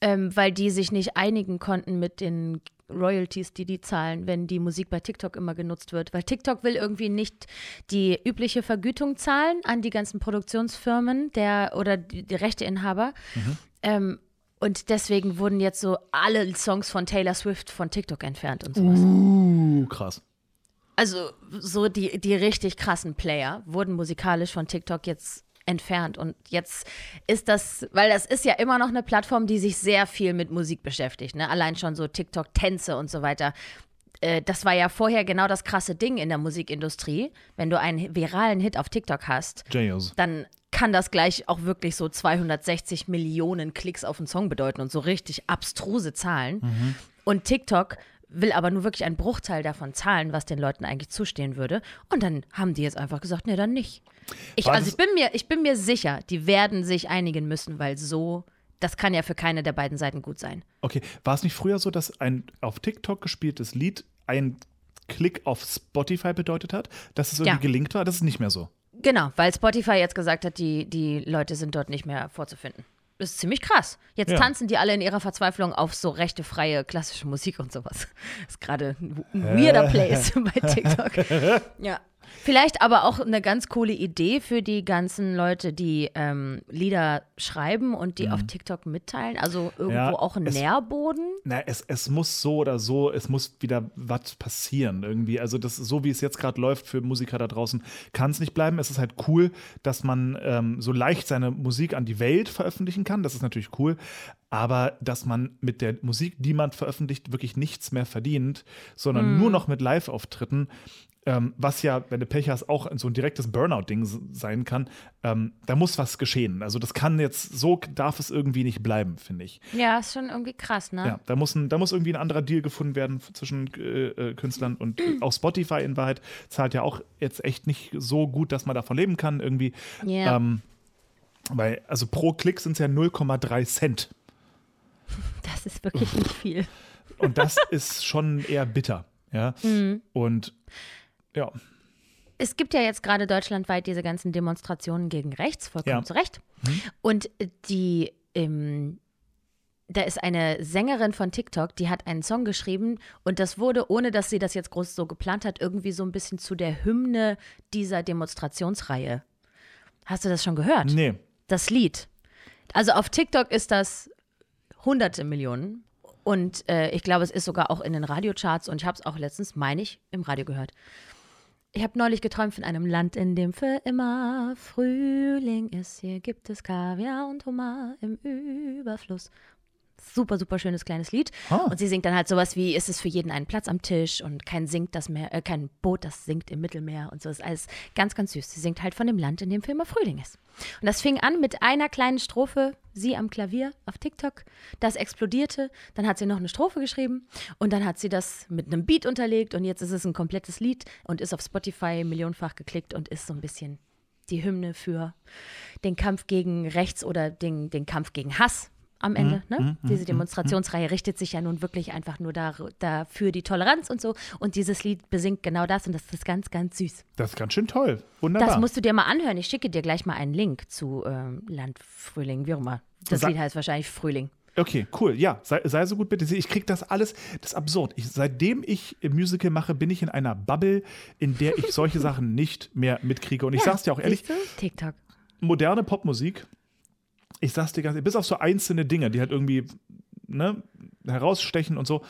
ähm, weil die sich nicht einigen konnten mit den Royalties, die die zahlen, wenn die Musik bei TikTok immer genutzt wird. Weil TikTok will irgendwie nicht die übliche Vergütung zahlen an die ganzen Produktionsfirmen der, oder die, die Rechteinhaber. Ähm, und deswegen wurden jetzt so alle Songs von Taylor Swift von TikTok entfernt und sowas. Uh, krass. Also so die, die richtig krassen Player wurden musikalisch von TikTok jetzt entfernt. Und jetzt ist das, weil das ist ja immer noch eine Plattform, die sich sehr viel mit Musik beschäftigt. Ne? Allein schon so TikTok-Tänze und so weiter. Äh, Das war ja vorher genau das krasse Ding in der Musikindustrie. Wenn du einen viralen Hit auf TikTok hast, Jayos. dann kann das gleich auch wirklich so 260 Millionen Klicks auf einen Song bedeuten und so richtig abstruse Zahlen. Und TikTok will aber nur wirklich einen Bruchteil davon zahlen, was den Leuten eigentlich zustehen würde. Und dann haben die jetzt einfach gesagt, nee, dann nicht. Ich, also ich bin, mir, ich bin mir sicher, die werden sich einigen müssen, weil so, das kann ja für keine der beiden Seiten gut sein. Okay, war es nicht früher so, dass ein auf TikTok gespieltes Lied ein Klick auf Spotify bedeutet hat, dass es irgendwie Ja. gelingt war? Das ist nicht mehr so. Genau, weil Spotify jetzt gesagt hat, die, die Leute sind dort nicht mehr vorzufinden. Das ist ziemlich krass. Jetzt Ja. tanzen die alle in ihrer Verzweiflung auf so rechte, freie, klassische Musik und sowas. [LAUGHS] ist gerade ein weirder Place [LAUGHS] bei TikTok. ja. Vielleicht aber auch eine ganz coole Idee für die ganzen Leute, die ähm, Lieder schreiben und die auf TikTok mitteilen. Also irgendwo Mhm. Ja, auch ein es- Nährboden. Na, es, es muss so oder so, es muss wieder was passieren irgendwie. Also das so wie es jetzt gerade läuft für Musiker da draußen, kann es nicht bleiben. Es ist halt cool, dass man ähm, so leicht seine Musik an die Welt veröffentlichen kann. Das ist natürlich cool. Aber dass man mit der Musik, die man veröffentlicht, wirklich nichts mehr verdient, sondern nur noch mit Live-Auftritten, ähm, was ja, wenn du Pech hast, auch so ein direktes Burnout-Ding sein kann, ähm, da muss was geschehen. Also das kann jetzt, so darf es irgendwie nicht bleiben, finde ich. Ja, ist schon irgendwie krass, ne? Ja, da muss, ein, da muss irgendwie ein anderer Deal gefunden werden zwischen äh, äh, Künstlern und [CLEARS THROAT] auch Spotify in Wahrheit zahlt ja auch jetzt echt nicht so gut, dass man davon leben kann irgendwie. Ja. Ähm, weil, also pro Klick sind es ja 0,3 Cent. [LAUGHS] Das ist wirklich nicht viel. Und das ist schon eher bitter. Ja. [LAUGHS] Mhm. Und ja, Es gibt ja jetzt gerade deutschlandweit diese ganzen Demonstrationen gegen rechts, vollkommen Ja. zu Recht. Und die, ähm, da ist eine Sängerin von TikTok, die hat einen Song geschrieben und das wurde, ohne dass sie das jetzt groß so geplant hat, irgendwie so ein bisschen zu der Hymne dieser Demonstrationsreihe. Hast du das schon gehört? nee. Das Lied. Also auf TikTok ist das hunderte Millionen. Und äh, ich glaube, es ist sogar auch in den Radiocharts und ich habe es auch letztens, meine ich, im Radio gehört. Ich habe neulich geträumt von einem Land, in dem für immer Frühling ist. Hier gibt es Kaviar und Hummer im Überfluss. Super, super schönes kleines Lied. Ah. Und sie singt dann halt sowas wie: Ist es für jeden einen Platz am Tisch und kein singt das Meer, äh, kein Boot, das singt im Mittelmeer und so. ist alles ganz, ganz süß. Sie singt halt von dem Land, in dem für immer Frühling ist. Und das fing an mit einer kleinen Strophe, sie am Klavier auf TikTok. Das explodierte. Dann hat sie noch eine Strophe geschrieben und dann hat sie das mit einem Beat unterlegt und jetzt ist es ein komplettes Lied und ist auf Spotify millionenfach geklickt und ist so ein bisschen die Hymne für den Kampf gegen Rechts oder den, den Kampf gegen Hass am Ende. ne? Diese Demonstrationsreihe richtet sich ja nun wirklich einfach nur da, dafür die Toleranz und so. Und dieses Lied besingt genau das und das ist ganz, ganz süß. Das ist ganz schön toll. Wunderbar. Das musst du dir mal anhören. Ich schicke dir gleich mal einen Link zu ähm, Land Frühling, wie auch immer. Das Sag- Lied heißt wahrscheinlich Frühling. Okay, cool. Ja, sei, sei so gut bitte. Ich krieg das alles, das ist absurd. Ich, seitdem ich Musical mache, bin ich in einer Bubble, in der ich solche [LAUGHS] Sachen nicht mehr mitkriege. Und ich sag's dir auch ehrlich? TikTok. moderne Popmusik, ich sag's dir ganz bis auf so einzelne Dinge, die halt irgendwie ne, herausstechen und so,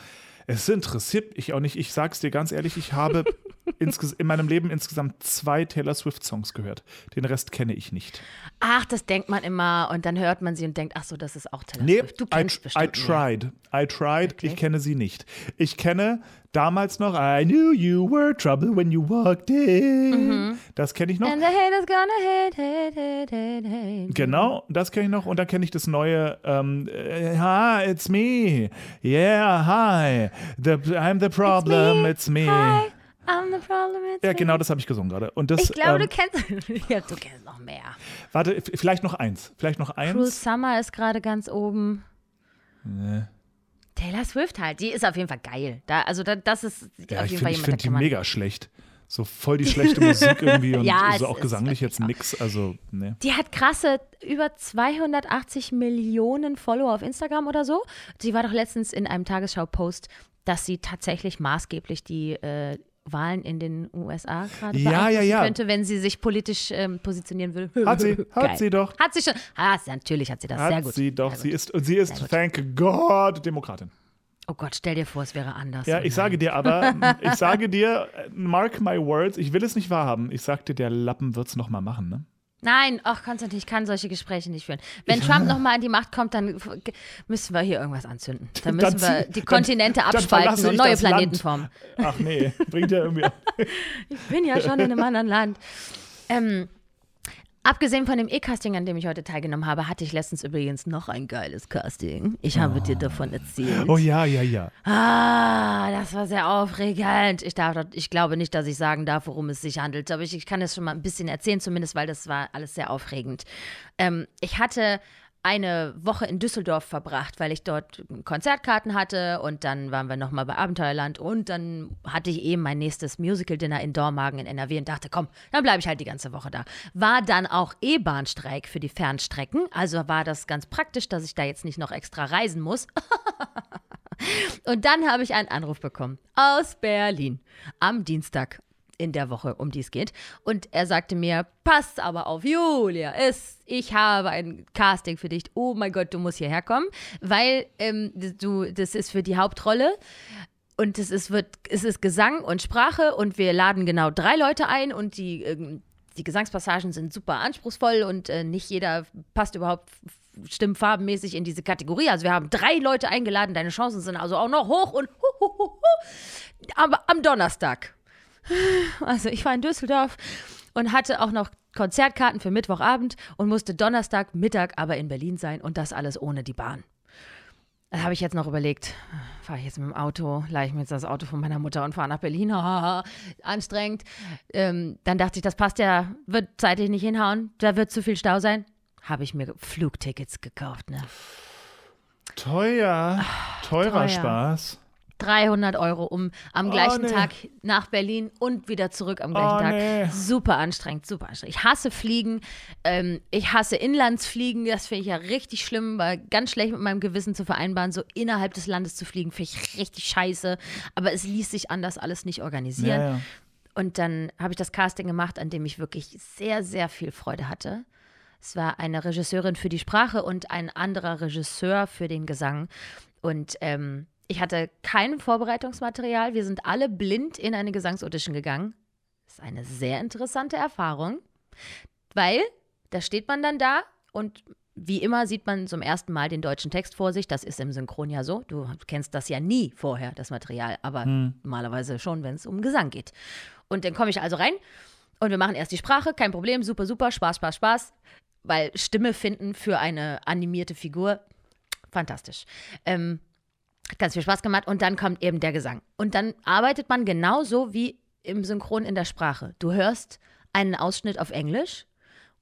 es interessiert mich auch nicht. Ich sag's dir ganz ehrlich, ich habe [LAUGHS] in meinem Leben insgesamt zwei Taylor Swift-Songs gehört. Den Rest kenne ich nicht. Ach, das denkt man immer und dann hört man sie und denkt, ach so, das ist auch Taylor Nee, Swift. Du I, kennst I bestimmt mehr. tried. I tried. Okay. Ich kenne sie nicht. Ich kenne damals noch I knew you were trouble when you walked in. Das kenne ich noch. Mhm. And the haters gonna hate, hate, hate, hate, hate. Genau, das kenne ich noch. Und dann kenne ich das neue ähm, äh, Hi, it's me. Yeah, hi. The, I'm the problem, it's me. Hi, I'm the problem, Ja, genau, das habe ich gesungen gerade. Und das, Ich glaube, ähm, du kennst. [LAUGHS] ja, du kennst noch mehr. warte, vielleicht noch eins. Vielleicht noch Cruel eins. Summer ist gerade ganz oben. Taylor Swift halt, die ist auf jeden Fall geil. Da, also da, das ist Ja, auf ich jeden finde Fall ich jemand, find da die mega schlecht. So voll die schlechte Musik irgendwie [LAUGHS] und Ja, so auch gesanglich jetzt auch. nix. Also, ne. Die hat krasse über 280 Millionen Follower auf Instagram oder so. Sie war doch letztens in einem Tagesschau-Post, dass sie tatsächlich maßgeblich die äh, Wahlen in den USA gerade Ja, ja, ja. könnte, wenn sie sich politisch ähm, positionieren würde. Hat sie, [LAUGHS] hat Geil. sie doch. Hat sie schon. Ah, natürlich hat sie das. Sehr Hat gut. sie doch. Sehr Sie ist, sie ist, thank God, Demokratin. Oh Gott, stell dir vor, es wäre anders. Ja, Oh ich sage nein. dir aber, [LAUGHS] ich sage dir, mark my words, ich will es nicht wahrhaben. Ich sagte, der Lappen wird es nochmal machen, ne? Nein, ach Konstantin, ich kann solche Gespräche nicht führen. Wenn Trump nochmal an die Macht kommt, dann müssen wir hier irgendwas anzünden. Dann [LAUGHS] Dann müssen wir zieh- die dann- Kontinente dann abspalten verlasse und ich neue Land. Planeten formen. Ach nee, bringt ja irgendwie. [LAUGHS] Ich bin ja schon in einem anderen Land. Ähm, abgesehen von dem E-Casting, an dem ich heute teilgenommen habe, hatte ich letztens übrigens noch ein geiles Casting. Ich habe dir davon erzählt. Oh ja, ja, ja. Ah, das war sehr aufregend. Ich, darf, ich glaube nicht, dass ich sagen darf, worum es sich handelt, aber ich, ich kann es schon mal ein bisschen erzählen, zumindest, weil das war alles sehr aufregend. Ähm, ich hatte eine Woche in Düsseldorf verbracht, weil ich dort Konzertkarten hatte und dann waren wir nochmal bei Abenteuerland und dann hatte ich eben mein nächstes Musical-Dinner in Dormagen in NRW und dachte, komm, dann bleibe ich halt die ganze Woche da. War dann auch E-Bahnstreik für die Fernstrecken, also war das ganz praktisch, dass ich da jetzt nicht noch extra reisen muss. [LAUGHS] Und dann habe ich einen Anruf bekommen aus Berlin am Dienstag. In der Woche, um die es geht. Und er sagte mir, pass aber auf, Julia, es, ich habe ein Casting für dich. Oh mein Gott, du musst hierher kommen, weil ähm, du, das ist für die Hauptrolle. Und es ist, wird, es ist Gesang und Sprache und wir laden genau drei Leute ein und die, ähm, die Gesangspassagen sind super anspruchsvoll und äh, nicht jeder passt überhaupt stimmfarbenmäßig in diese Kategorie. Also wir haben drei Leute eingeladen, deine Chancen sind also auch noch hoch und hu, hu, hu, aber am Donnerstag. Also ich war in Düsseldorf und hatte auch noch Konzertkarten für Mittwochabend und musste Donnerstag Mittag aber in Berlin sein und das alles ohne die Bahn. Da habe ich jetzt noch überlegt, fahre ich jetzt mit dem Auto, leihe ich mir jetzt das Auto von meiner Mutter und fahre nach Berlin. [LAUGHS] Anstrengend. Ähm, dann dachte ich, das passt ja, wird zeitlich nicht hinhauen, da wird zu viel Stau sein. Habe ich mir Flugtickets gekauft, ne? Teuer. Teurer teuer. Spaß. 300 Euro, um am gleichen nee. Tag nach Berlin und wieder zurück am gleichen Oh, Tag. nee. Super anstrengend, super anstrengend. Ich hasse Fliegen, ähm, ich hasse Inlandsfliegen, das finde ich ja richtig schlimm, weil ganz schlecht mit meinem Gewissen zu vereinbaren, so innerhalb des Landes zu fliegen, finde ich richtig scheiße. Aber es ließ sich anders alles nicht organisieren. Ja, ja. Und dann habe ich das Casting gemacht, an dem ich wirklich sehr, sehr viel Freude hatte. Es war eine Regisseurin für die Sprache und ein anderer Regisseur für den Gesang. Und ähm, ich hatte kein Vorbereitungsmaterial. Wir sind alle blind in eine Gesangsaudition gegangen. Das ist eine sehr interessante Erfahrung, weil da steht man dann da und wie immer sieht man zum ersten Mal den deutschen Text vor sich. Das ist im Synchron ja so. Du kennst das ja nie vorher, das Material, aber normalerweise schon, wenn es um Gesang geht. Und dann komme ich also rein und wir machen erst die Sprache, kein Problem, super, super, Spaß, Spaß, Spaß. Weil Stimme finden für eine animierte Figur, fantastisch. Ähm, ganz viel Spaß gemacht und dann kommt eben der Gesang. Und dann arbeitet man genauso wie im Synchron in der Sprache. Du hörst einen Ausschnitt auf Englisch,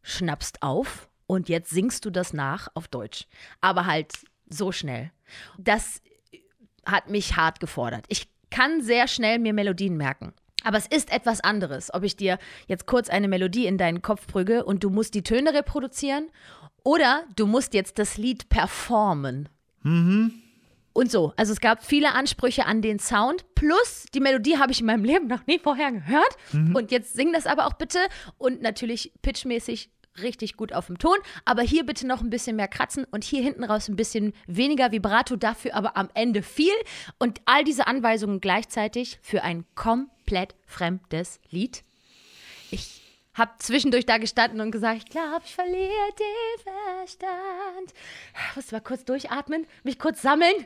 schnappst auf und jetzt singst du das nach auf Deutsch. Aber halt so schnell. Das hat mich hart gefordert. Ich kann sehr schnell mir Melodien merken. Aber es ist etwas anderes, ob ich dir jetzt kurz eine Melodie in deinen Kopf prüge und du musst die Töne reproduzieren oder du musst jetzt das Lied performen. Und so. Also es gab viele Ansprüche an den Sound. Plus die Melodie habe ich in meinem Leben noch nie vorher gehört. Und jetzt sing das aber auch bitte. Und natürlich pitchmäßig richtig gut auf dem Ton. Aber hier bitte noch ein bisschen mehr kratzen und hier hinten raus ein bisschen weniger Vibrato, dafür aber am Ende viel. Und all diese Anweisungen gleichzeitig für ein komplett fremdes Lied. Ich habe zwischendurch da gestanden und gesagt, ich glaube, ich verliere den Verstand. Muss mal kurz durchatmen, mich kurz sammeln.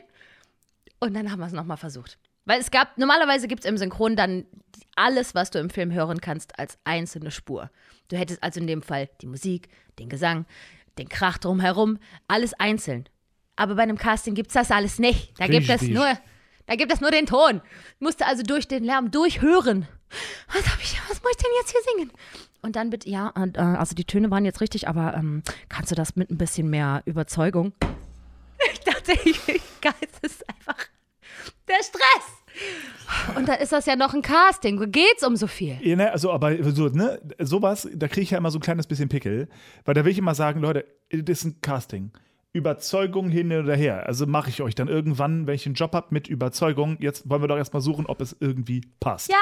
Und dann haben wir es nochmal versucht. Weil es gab, normalerweise gibt es im Synchron dann alles, was du im Film hören kannst, als einzelne Spur. Du hättest also in dem Fall die Musik, den Gesang, den Krach drumherum, alles einzeln. Aber bei einem Casting gibt es das alles nicht. Da gibt es nur, da gibt es nur den Ton. Musste also durch den Lärm durchhören. Was hab ich, was muss ich denn jetzt hier singen? Und dann bitte, ja, und, äh, also die Töne waren jetzt richtig, aber ähm, kannst du das mit ein bisschen mehr Überzeugung? Ich dachte, ich, ist einfach der Stress. Und dann ist das ja noch ein Casting. Geht's um so viel? Ja, ne, also, aber so, ne, sowas, da kriege ich ja immer so ein kleines bisschen Pickel, weil da will ich immer sagen, Leute, das ist ein Casting. Überzeugung hin oder her. Also mache ich euch dann irgendwann, wenn ich einen Job habe mit Überzeugung, jetzt wollen wir doch erstmal suchen, ob es irgendwie passt. Ja,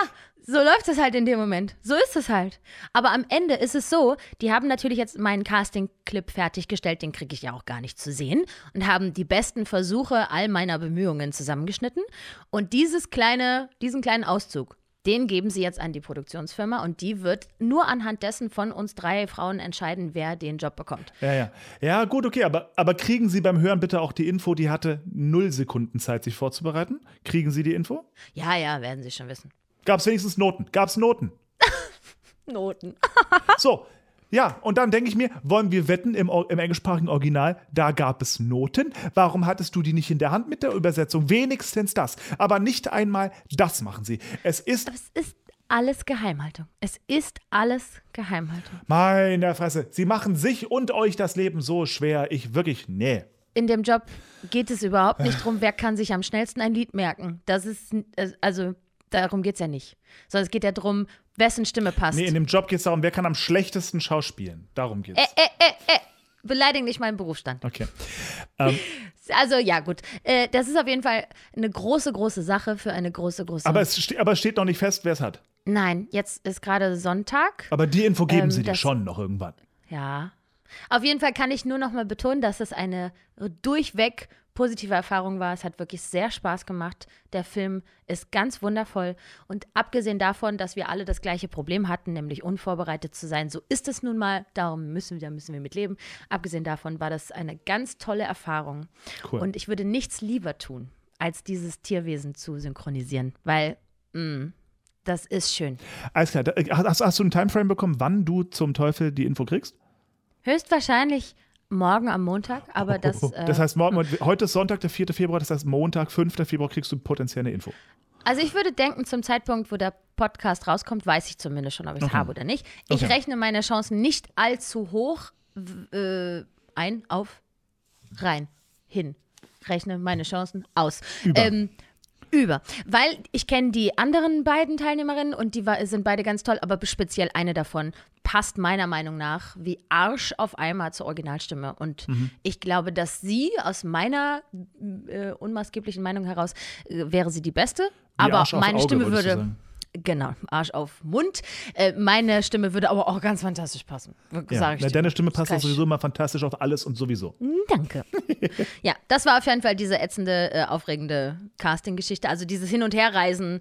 so läuft es halt in dem Moment. So ist es halt. Aber am Ende ist es so, die haben natürlich jetzt meinen Casting-Clip fertiggestellt, den kriege ich ja auch gar nicht zu sehen, und haben die besten Versuche all meiner Bemühungen zusammengeschnitten. Und dieses kleine, diesen kleinen Auszug, den geben sie jetzt an die Produktionsfirma und die wird nur anhand dessen von uns drei Frauen entscheiden, wer den Job bekommt. Ja, ja. Ja, gut, okay, aber, aber kriegen Sie beim Hören bitte auch die Info, die hatte null Sekunden Zeit, sich vorzubereiten? Kriegen Sie die Info? Ja, ja, werden sie schon wissen. Gab es wenigstens Noten? Gab es Noten? [LAUGHS] Noten. So, ja, und dann denke ich mir, wollen wir wetten im, im englischsprachigen Original, da gab es Noten. Warum hattest du die nicht in der Hand mit der Übersetzung? Wenigstens das. Aber nicht einmal das machen sie. Es ist, es ist alles Geheimhaltung. Es ist alles Geheimhaltung. meine Fresse, sie machen sich und euch das Leben so schwer. Ich wirklich, nee. in dem Job geht es überhaupt nicht darum, wer kann sich am schnellsten ein Lied merken. Das ist, äh, also darum geht es ja nicht. Sondern es geht ja darum, wessen Stimme passt. Nee, in dem Job geht es darum, wer kann am schlechtesten schauspielen. Darum geht's. äh, äh, äh, äh, beleidige nicht meinen Berufsstand. Okay. Ähm, [LAUGHS] Also ja, gut. Äh, das ist auf jeden Fall eine große, große Sache für eine große, große. aber, es ste aber es steht noch nicht fest, wer es hat. Nein, jetzt ist gerade Sonntag. Aber die Info geben Ähm, sie dir schon noch irgendwann. Ja. Auf jeden Fall kann ich nur noch mal betonen, dass es eine durchweg positive Erfahrung war. Es hat wirklich sehr Spaß gemacht. Der Film ist ganz wundervoll. Und abgesehen davon, dass wir alle das gleiche Problem hatten, nämlich unvorbereitet zu sein, so ist es nun mal. Darum müssen wir, da müssen wir mit leben. Abgesehen davon war das eine ganz tolle Erfahrung. Cool. Und ich würde nichts lieber tun, als dieses Tierwesen zu synchronisieren, weil mh, das ist schön. Alles klar. Hast, hast du einen Timeframe bekommen, wann du zum Teufel die Info kriegst? Höchstwahrscheinlich morgen am Montag, aber das. Äh, Das heißt, morgen, heute ist Sonntag, der 4. Februar, das heißt, Montag, 5. Februar kriegst du potenziell eine Info. Also ich würde denken, zum Zeitpunkt, wo der Podcast rauskommt, weiß ich zumindest schon, ob ich es Okay. habe oder nicht. Ich Okay. rechne meine Chancen nicht allzu hoch äh, ein, auf, rein, hin. Rechne meine Chancen aus. Ähm, über. Weil ich kenne die anderen beiden Teilnehmerinnen und die sind beide ganz toll, aber speziell eine davon passt meiner Meinung nach wie Arsch auf einmal zur Originalstimme. Und Mhm. ich glaube, dass sie aus meiner äh, unmaßgeblichen Meinung heraus äh, wäre sie die beste. Wie aber meine Auge, Stimme würde. Genau, Arsch auf Mund. Äh, meine Stimme würde aber auch ganz fantastisch passen. Ja. Na, dir. deine Stimme passt sowieso immer fantastisch auf alles und sowieso. Danke. [LAUGHS] ja, das war auf jeden Fall diese ätzende, äh, aufregende Casting-Geschichte. Also dieses Hin- und Herreisen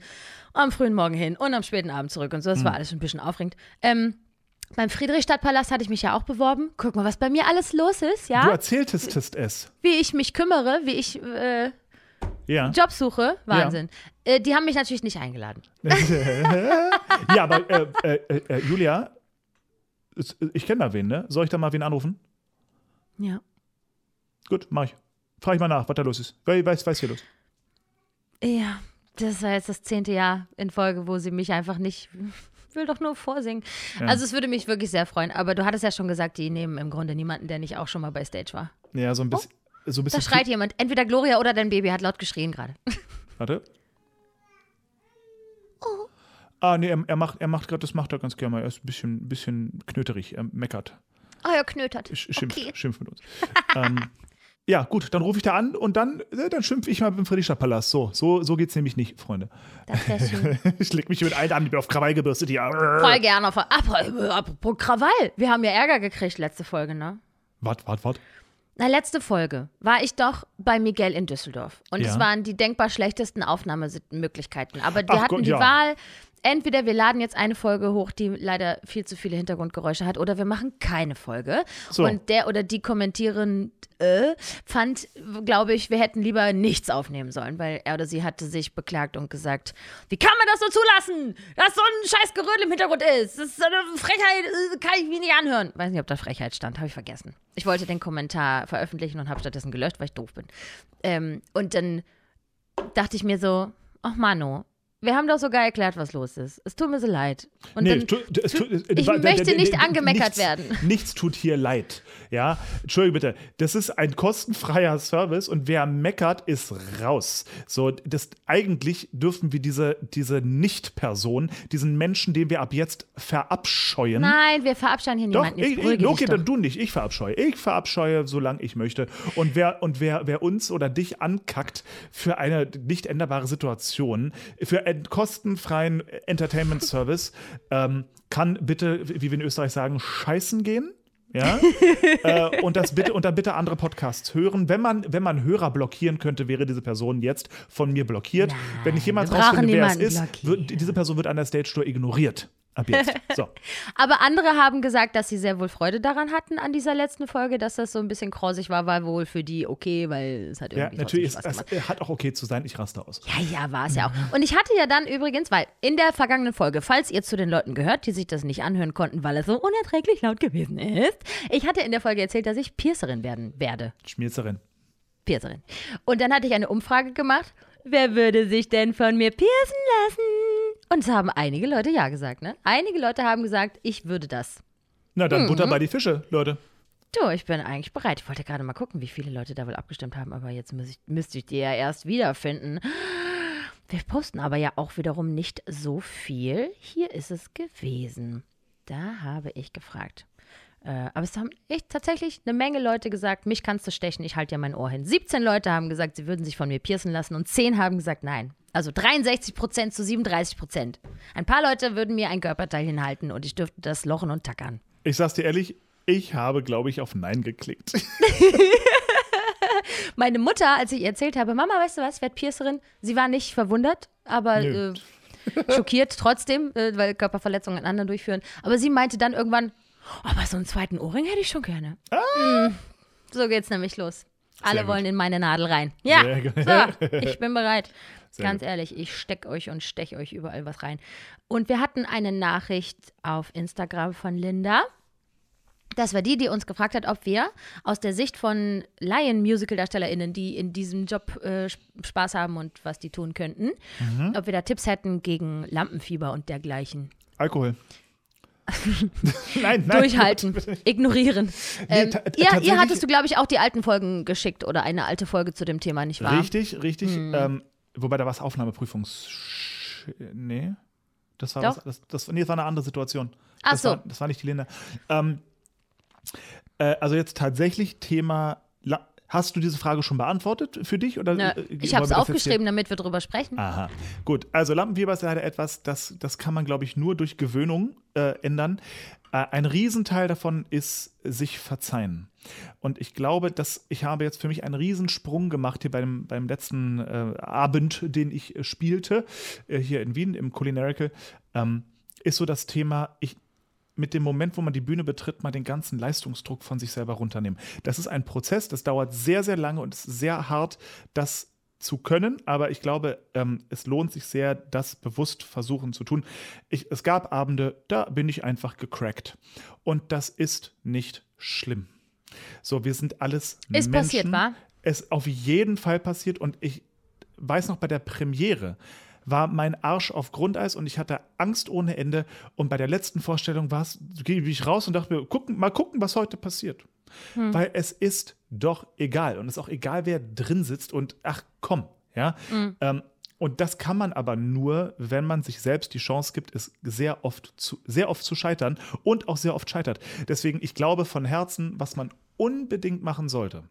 am frühen Morgen hin und am späten Abend zurück und so. Das war alles ein bisschen aufregend. Ähm, beim Friedrichstadtpalast hatte ich mich ja auch beworben. Guck mal, was bei mir alles los ist, Du ja? erzähltest es. Wie ich mich kümmere, wie ich äh, Ja. Jobs suche. Wahnsinn. Äh, die haben mich natürlich nicht eingeladen. [LAUGHS] ja, aber äh, äh, äh, äh, Julia, es- ich kenne da wen, ne? Soll ich da mal wen anrufen? Ja. Gut, mach ich. Frag ich mal nach, was da los ist. Wer weiß, weiß hier los. Ja, das war jetzt das zehnte Jahr in Folge, wo sie mich einfach nicht. Will doch nur vorsingen. Also, es würde mich wirklich sehr freuen. Aber du hattest ja schon gesagt, die nehmen im Grunde niemanden, der nicht auch schon mal bei Stage war. Ja, so ein bisschen. So ein Da bisschen schreit jemand. Entweder Gloria oder dein Baby hat laut geschrien gerade. [LAUGHS] Warte. Ah, nee, er, er macht, er macht gerade, das macht er ganz gerne mal. Er ist ein bisschen, bisschen knöterig, er meckert, Oh, er knötert. sch- schimpft, Okay. schimpft mit uns. [LAUGHS] ähm, ja, gut, dann rufe ich da an und dann, äh, dann schimpfe ich mal im Friedrichstadtpalast. So, so, so geht's nämlich nicht, Freunde. Das wäre schön. [LAUGHS] Ich leg mich mit allen an, ich bin auf Krawall gebürstet hier. Voll gerne auf. Apropos, apropos Krawall. Wir haben ja Ärger gekriegt letzte Folge, ne? Wart, wart, wart. Na, letzte Folge war ich doch bei Miguel in Düsseldorf. Und Ja. es waren die denkbar schlechtesten Aufnahmemöglichkeiten. Aber wir Ach hatten Gott, die ja. Wahl, entweder wir laden jetzt eine Folge hoch, die leider viel zu viele Hintergrundgeräusche hat, oder wir machen keine Folge. So. Und der oder die Kommentieren äh, fand, glaube ich, wir hätten lieber nichts aufnehmen sollen, weil er oder sie hatte sich beklagt und gesagt, wie kann man das so zulassen, dass so ein scheiß Gerödel im Hintergrund ist? Das ist so eine Frechheit, kann ich mir nicht anhören. Weiß nicht, ob da Frechheit stand, habe ich vergessen. Ich wollte den Kommentar veröffentlichen und habe stattdessen gelöscht, weil ich doof bin. Ähm, und dann dachte ich mir so, ach Mano, wir haben doch sogar erklärt, was los ist. Es tut mir so leid. Und Nee, dann, tu- es tu- es- ich da- da- möchte nicht angemeckert nichts, werden. Nichts tut hier leid. Ja, Entschuldigung bitte. Das ist ein kostenfreier Service und wer meckert, ist raus. So, das eigentlich dürfen wir diese, diese Nicht-Person, diesen Menschen, den wir ab jetzt verabscheuen. nein, wir verabscheuen hier Doch, niemanden. Jetzt ich, ich, okay, dann du nicht. Ich verabscheue. Ich verabscheue, solange ich möchte. Und wer, und wer, wer uns oder dich ankackt für eine nicht änderbare Situation, für kostenfreien Entertainment Service, ähm, kann bitte, wie wir in Österreich sagen, scheißen gehen. Ja? [LAUGHS] äh, und das bitte und dann bitte andere Podcasts hören. Wenn man, wenn man Hörer blockieren könnte, wäre diese Person jetzt von mir blockiert. wenn ich jemals rausfinde, wer es ist, wird, diese Person wird an der Stage Tour ignoriert. Ab jetzt. So. [LAUGHS] Aber andere haben gesagt, dass sie sehr wohl Freude daran hatten an dieser letzten Folge, dass das so ein bisschen krausig war, war wohl für die okay, weil es hat Ja, irgendwie natürlich trotzdem ist Spaß es gemacht. hat auch okay zu sein, ich raste aus. Ja, ja, war es ja auch. Und ich hatte ja dann übrigens, weil in der vergangenen Folge, falls ihr zu den Leuten gehört, die sich das nicht anhören konnten, weil es so unerträglich laut gewesen ist, ich hatte in der Folge erzählt, dass ich Piercerin werden werde. Schmierzerin. Piercerin. Und dann hatte ich eine Umfrage gemacht, wer würde sich denn von mir piercen lassen? Und es haben einige Leute ja gesagt, ne? Einige Leute haben gesagt, ich würde das. Na, dann Mhm. Butter bei die Fische, Leute. Du, ich bin eigentlich bereit. Ich wollte gerade mal gucken, wie viele Leute da wohl abgestimmt haben, aber jetzt ich, müsste ich die ja erst wiederfinden. Wir posten aber ja auch wiederum nicht so viel. Hier ist es gewesen. Da habe ich gefragt. Äh, aber es haben echt tatsächlich eine Menge Leute gesagt, mich kannst du stechen, ich halte ja mein Ohr hin. 17 Leute haben gesagt, sie würden sich von mir piercen lassen und 10 haben gesagt, nein. Also 63 Prozent zu 37 Prozent. Ein paar Leute würden mir ein Körperteil hinhalten und ich dürfte das lochen und tackern. Ich sag's dir ehrlich, ich habe, glaube ich, auf Nein geklickt. [LAUGHS] Meine Mutter, als ich ihr erzählt habe, Mama, weißt du was, ich werde Piercerin, sie war nicht verwundert, aber äh, schockiert trotzdem, äh, weil Körperverletzungen an anderen durchführen. Aber sie meinte dann irgendwann, oh, aber so einen zweiten Ohrring hätte ich schon gerne. Mm, so geht's nämlich los. Alle wollen in meine Nadel rein. Ja, so, ich bin bereit. Sehr Ganz gut. ehrlich, ich steck euch und stech euch überall was rein. Und wir hatten eine Nachricht auf Instagram von Linda. Das war die, die uns gefragt hat, ob wir aus der Sicht von Laien-Musical-DarstellerInnen, die in diesem Job äh, Sp- Spaß haben und was die tun könnten, Mhm. ob wir da Tipps hätten gegen Lampenfieber und dergleichen. Alkohol. [LAUGHS] nein, nein. Durchhalten, [LAUGHS] ignorieren. Ähm, ihr, ihr hattest du, glaube ich, auch die alten Folgen geschickt oder eine alte Folge zu dem Thema, nicht wahr? Richtig, richtig. Hm. Ähm, wobei da war es Aufnahmeprüfungs. Nee. Das war, was, das, das, nee, das war eine andere Situation. Ach das so. War, das war nicht die Linda. Ähm, äh, also jetzt tatsächlich Thema. La Hast du diese Frage schon beantwortet für dich? Oder, Na, äh, ich habe es aufgeschrieben, damit wir drüber sprechen. Aha. Gut, also Lampenfieber ist leider etwas, das, das kann man, glaube ich, nur durch Gewöhnung äh, ändern. Äh, ein Riesenteil davon ist sich verzeihen. Und ich glaube, dass ich habe jetzt für mich einen Riesensprung gemacht hier beim, beim letzten äh, Abend, den ich äh, spielte, äh, hier in Wien im Culinarical, ähm, ist so das Thema, ich mit dem Moment, wo man die Bühne betritt, mal den ganzen Leistungsdruck von sich selber runternehmen. Das ist ein Prozess, das dauert sehr, sehr lange und ist sehr hart, das zu können, aber ich glaube, ähm, es lohnt sich sehr, das bewusst versuchen zu tun. Ich, es gab Abende, da bin ich einfach gecrackt. Und das ist nicht schlimm. So, wir sind alles Ist Menschen. passiert, wa? Es auf jeden Fall passiert und ich weiß noch bei der Premiere war mein Arsch auf Grundeis und ich hatte Angst ohne Ende. Und bei der letzten Vorstellung war es, gehe ich raus und dachte mir, gucken, mal gucken, was heute passiert. Weil es ist doch egal. Und es ist auch egal, wer drin sitzt und ach komm, ja. Ähm, und das kann man aber nur, wenn man sich selbst die Chance gibt, es sehr oft zu, sehr oft zu scheitern und auch sehr oft scheitert. Deswegen, ich glaube von Herzen, was man unbedingt machen sollte,